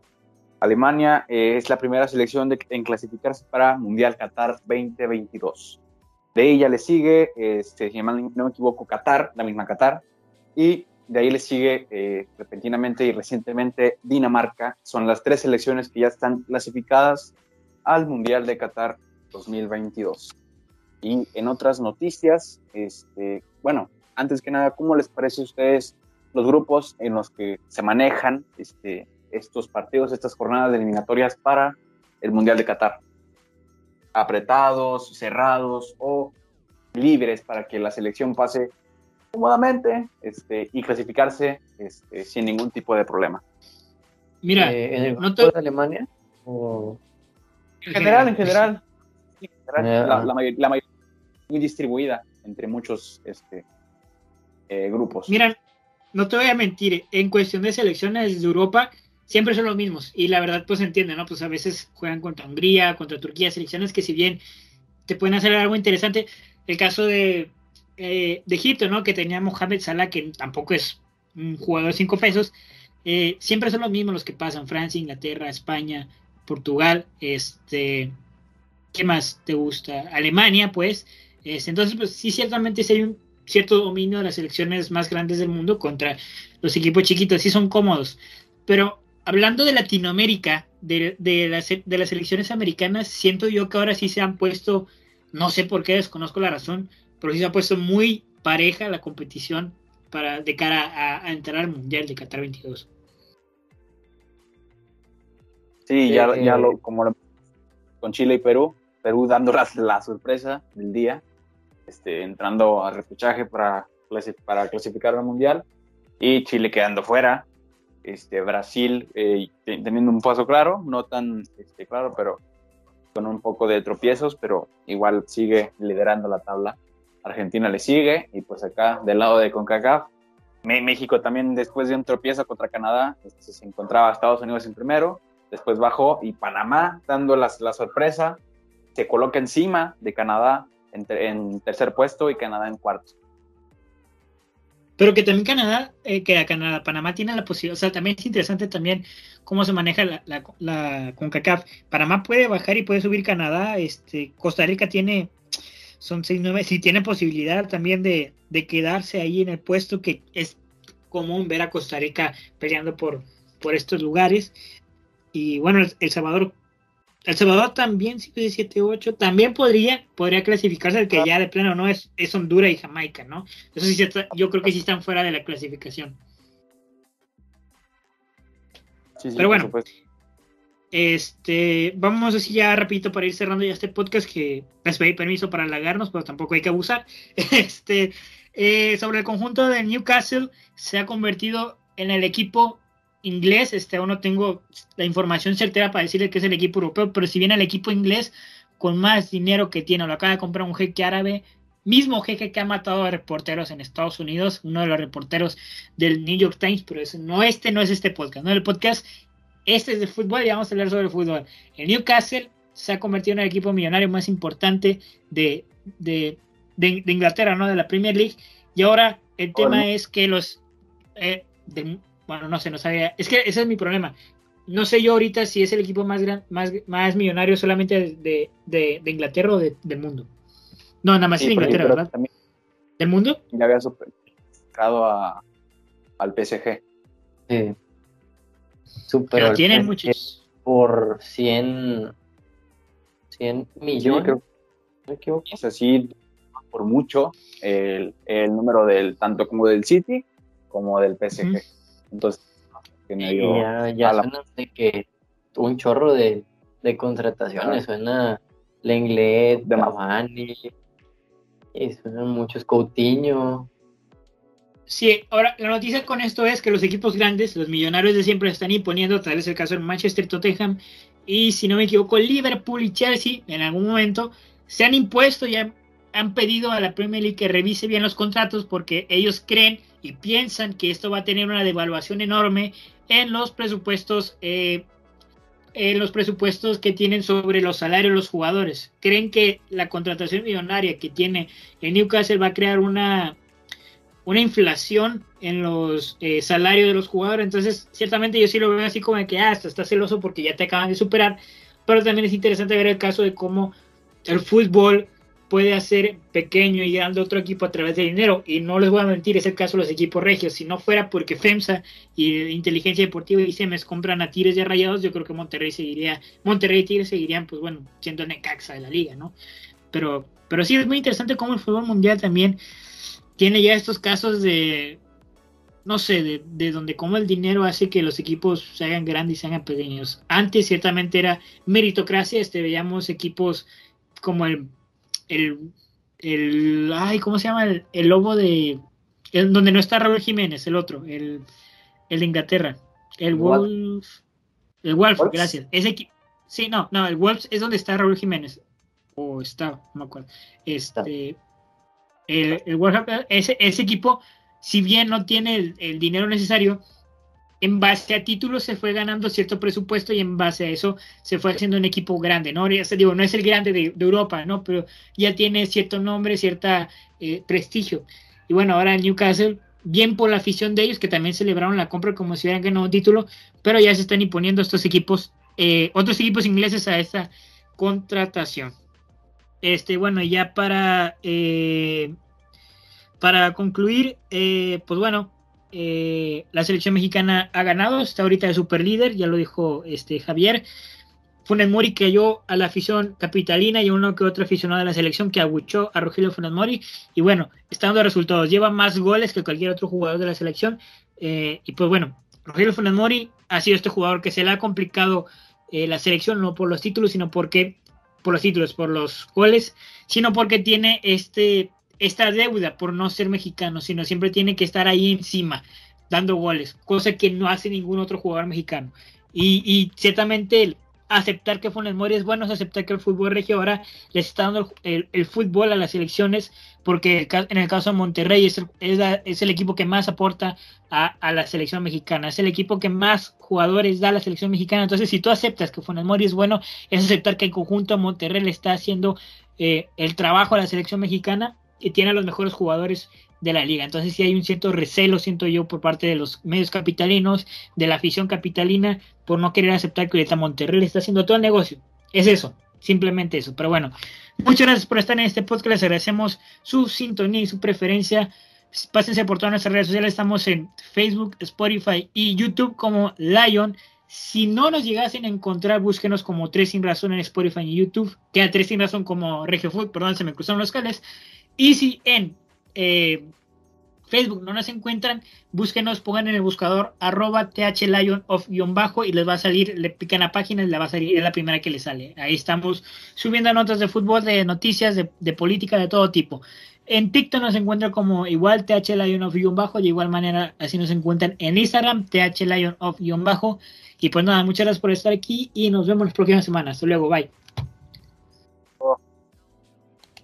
Alemania es la primera selección en clasificarse para Mundial Qatar 2022. De ella le sigue, este, si no me equivoco, Qatar, la misma Qatar, y de ahí le sigue eh, repentinamente y recientemente Dinamarca. Son las tres selecciones que ya están clasificadas al Mundial de Qatar 2022. Y en otras noticias, este, bueno, antes que nada, ¿cómo les parece a ustedes los grupos en los que se manejan este, estos partidos, estas jornadas eliminatorias para el Mundial de Qatar? ¿Apretados, cerrados o libres para que la selección pase cómodamente este, y clasificarse este, sin ningún tipo de problema? Mira, eh, ¿en el grupo de Alemania? En general, en general. la, la, mayoría muy distribuida entre muchos este, eh, grupos. Mira, no te voy a mentir, en cuestión de selecciones de Europa, siempre son los mismos. Y la verdad, pues entiende, ¿no? Pues a veces juegan contra Hungría, contra Turquía, selecciones que si bien te pueden hacer algo interesante, el caso de, eh, de Egipto, ¿no? Que tenía Mohamed Salah, que tampoco es un jugador de cinco pesos, eh, siempre son los mismos los que pasan, Francia, Inglaterra, España, Portugal, este, ¿qué más te gusta? Alemania, pues, este, entonces, pues sí, ciertamente sí hay un cierto dominio de las selecciones más grandes del mundo contra los equipos chiquitos, sí son cómodos. Pero hablando de Latinoamérica, de, de, las, de las selecciones americanas, siento yo que ahora sí se han puesto, no sé por qué, desconozco la razón, pero sí se ha puesto muy pareja la competición para, de cara a, entrar al Mundial de Qatar 22. Sí, ya, ya lo, como con Chile y Perú, Perú dando la sorpresa del día, este, entrando al repechaje para, para clasificar al Mundial y Chile quedando fuera. Este, Brasil eh, teniendo un paso claro, no tan este, claro, pero con un poco de tropiezos, pero igual sigue liderando la tabla. Argentina le sigue y pues acá del lado de CONCACAF, México también después de un tropiezo contra Canadá, este, se encontraba Estados Unidos en primero, después bajó y Panamá dando la, sorpresa, se coloca encima de Canadá en, en tercer puesto y Canadá en cuarto. Pero que también Canadá, eh, que Canadá, Panamá tiene la posibilidad, o sea, también es interesante también cómo se maneja la, la, la, CONCACAF. Panamá puede bajar y puede subir Canadá, este, Costa Rica tiene, son 6-9, sí tiene posibilidad también de, de, quedarse ahí en el puesto, que es común ver a Costa Rica peleando por, por estos lugares. Y bueno, El Salvador el Salvador también, 7-8, también podría, podría clasificarse, el que ya de plano no es, es Honduras y Jamaica, ¿no? Eso sí, yo creo que sí están fuera de la clasificación. Sí, sí, Pero bueno, este, vamos así ya rapidito para ir cerrando ya este podcast que les pedí permiso para halagarnos, pero tampoco hay que abusar. Este, eh, sobre el conjunto de Newcastle, se ha convertido en el equipo inglés, este, aún no tengo la información certera para decirle que es el equipo europeo, pero si viene el equipo inglés con más dinero que tiene, lo acaba de comprar un jeque árabe, mismo jeque que ha matado a reporteros en Estados Unidos, uno de los reporteros del New York Times, pero no este no es este podcast, no el podcast, este es de fútbol y vamos a hablar sobre el fútbol. El Newcastle se ha convertido en el equipo millonario más importante de, de, de, Inglaterra, ¿no? De la Premier League. Y ahora el tema es que los eh, bueno, no sé, no sabía. Es que ese es mi problema. No sé yo ahorita si es el equipo más gran, más, más millonario solamente de, de, de Inglaterra o de, del mundo. No, nada más sí, de Inglaterra, ¿verdad? También ¿Del mundo? Ya había superado a, al PSG. Sí. Super Pero tienen muchos. Por 100, 100 millones. creo, me equivoco. Es así, por mucho, el, el, número del tanto como del City como del PSG. Entonces, que ya, ya suena de que un chorro de, de contrataciones, suena Lenglet, de Cavani, y suenan muchos Coutinho. Sí, ahora la noticia con esto es que los equipos grandes, los millonarios de siempre están imponiendo, tal vez el caso de Manchester, Tottenham y si no me equivoco Liverpool y Chelsea en algún momento se han impuesto y han, pedido a la Premier League que revise bien los contratos porque ellos creen y piensan que esto va a tener una devaluación enorme en los presupuestos eh, en los presupuestos que tienen sobre los salarios de los jugadores. Creen que la contratación millonaria que tiene el Newcastle va a crear una, una inflación en los eh, salarios de los jugadores. Entonces, ciertamente yo sí lo veo así como que, ah, está celoso porque ya te acaban de superar. Pero también es interesante ver el caso de cómo el fútbol puede hacer pequeño y grande otro equipo a través de dinero. Y no les voy a mentir, es el caso de los equipos regios. Si no fuera porque FEMSA y Inteligencia Deportiva y CEMES compran a Tigres de Rayados, yo creo que Monterrey seguiría, Monterrey y Tigres seguirían, pues bueno, siendo el Necaxa de la liga, ¿no? Pero, pero sí es muy interesante cómo el fútbol mundial también tiene ya estos casos de, no sé, de, de, donde como el dinero hace que los equipos se hagan grandes y se hagan pequeños. Antes ciertamente era meritocracia, este, veíamos equipos como el el, el ay, ¿cómo se llama? El, el lobo de, donde no está Raúl Jiménez, el otro, el, el de Inglaterra, el Wolf, el Wolf, gracias. Ese, sí, no, no, el Wolf es donde está Raúl Jiménez, o está, no me acuerdo. Este, el, el Wolf, ese, ese equipo, si bien no tiene el, el dinero necesario, en base a títulos se fue ganando cierto presupuesto y en base a eso se fue haciendo un equipo grande, ¿no? digo, no es el grande de, Europa, ¿no? Pero ya tiene cierto nombre, cierta eh, prestigio. Y bueno, ahora Newcastle, bien por la afición de ellos, que también celebraron la compra como si hubieran ganado un título, pero ya se están imponiendo estos equipos, eh, otros equipos ingleses a esta contratación. Este, bueno, ya para, eh, para concluir, pues bueno, eh, la selección mexicana ha ganado, está ahorita de super líder, ya lo dijo este Javier. Funes Mori cayó a la afición capitalina y uno que otro aficionado de la selección que aguchó a Rogelio Funes Mori. Y bueno, está dando resultados. Lleva más goles que cualquier otro jugador de la selección. Eh, y pues bueno, Rogelio Funes Mori ha sido este jugador que se le ha complicado eh, la selección, no por los títulos, sino porque, por los títulos, por los goles, sino porque tiene este esta deuda por no ser mexicano, sino siempre tiene que estar ahí encima. dando goles, cosa que no hace ningún otro jugador mexicano. Y, ciertamente aceptar que Funes Mori es bueno, es aceptar que el fútbol regio ahora les está dando el, fútbol a las selecciones, porque en el caso de Monterrey es el, es, el equipo que más aporta a, la selección mexicana, es el equipo que más jugadores da a la selección mexicana. Entonces, si tú aceptas que Funes Mori es bueno, es aceptar que el conjunto Monterrey le está haciendo eh, el trabajo a la selección mexicana y tiene a los mejores jugadores de la liga. Entonces sí hay un cierto recelo, siento yo, por parte de los medios capitalinos, de la afición capitalina, por no querer aceptar que ahorita Monterrey le está haciendo todo el negocio. Es eso, simplemente eso. Pero bueno, muchas gracias por estar en este podcast. Les agradecemos su sintonía y su preferencia. Pásense por todas nuestras redes sociales. Estamos en Facebook, Spotify y YouTube como Lion. Si no nos llegasen a encontrar, búsquenos como Tres Sin Razón en Spotify y YouTube. Queda Tres Sin Razón como Regio Food, perdón, se me cruzaron los cables. Y si en eh, Facebook no nos encuentran, búsquenos, pongan en el buscador arroba thlion of bajo y les va a salir, le pican la página y le va a salir, es la primera que le sale. Ahí estamos subiendo notas de fútbol, de noticias, de, política, de todo tipo. En TikTok nos encuentran como igual thlion of bajo, de igual manera así nos encuentran en Instagram, thlion of bajo. Y pues nada, muchas gracias por estar aquí y nos vemos la próxima semana. Hasta luego, bye.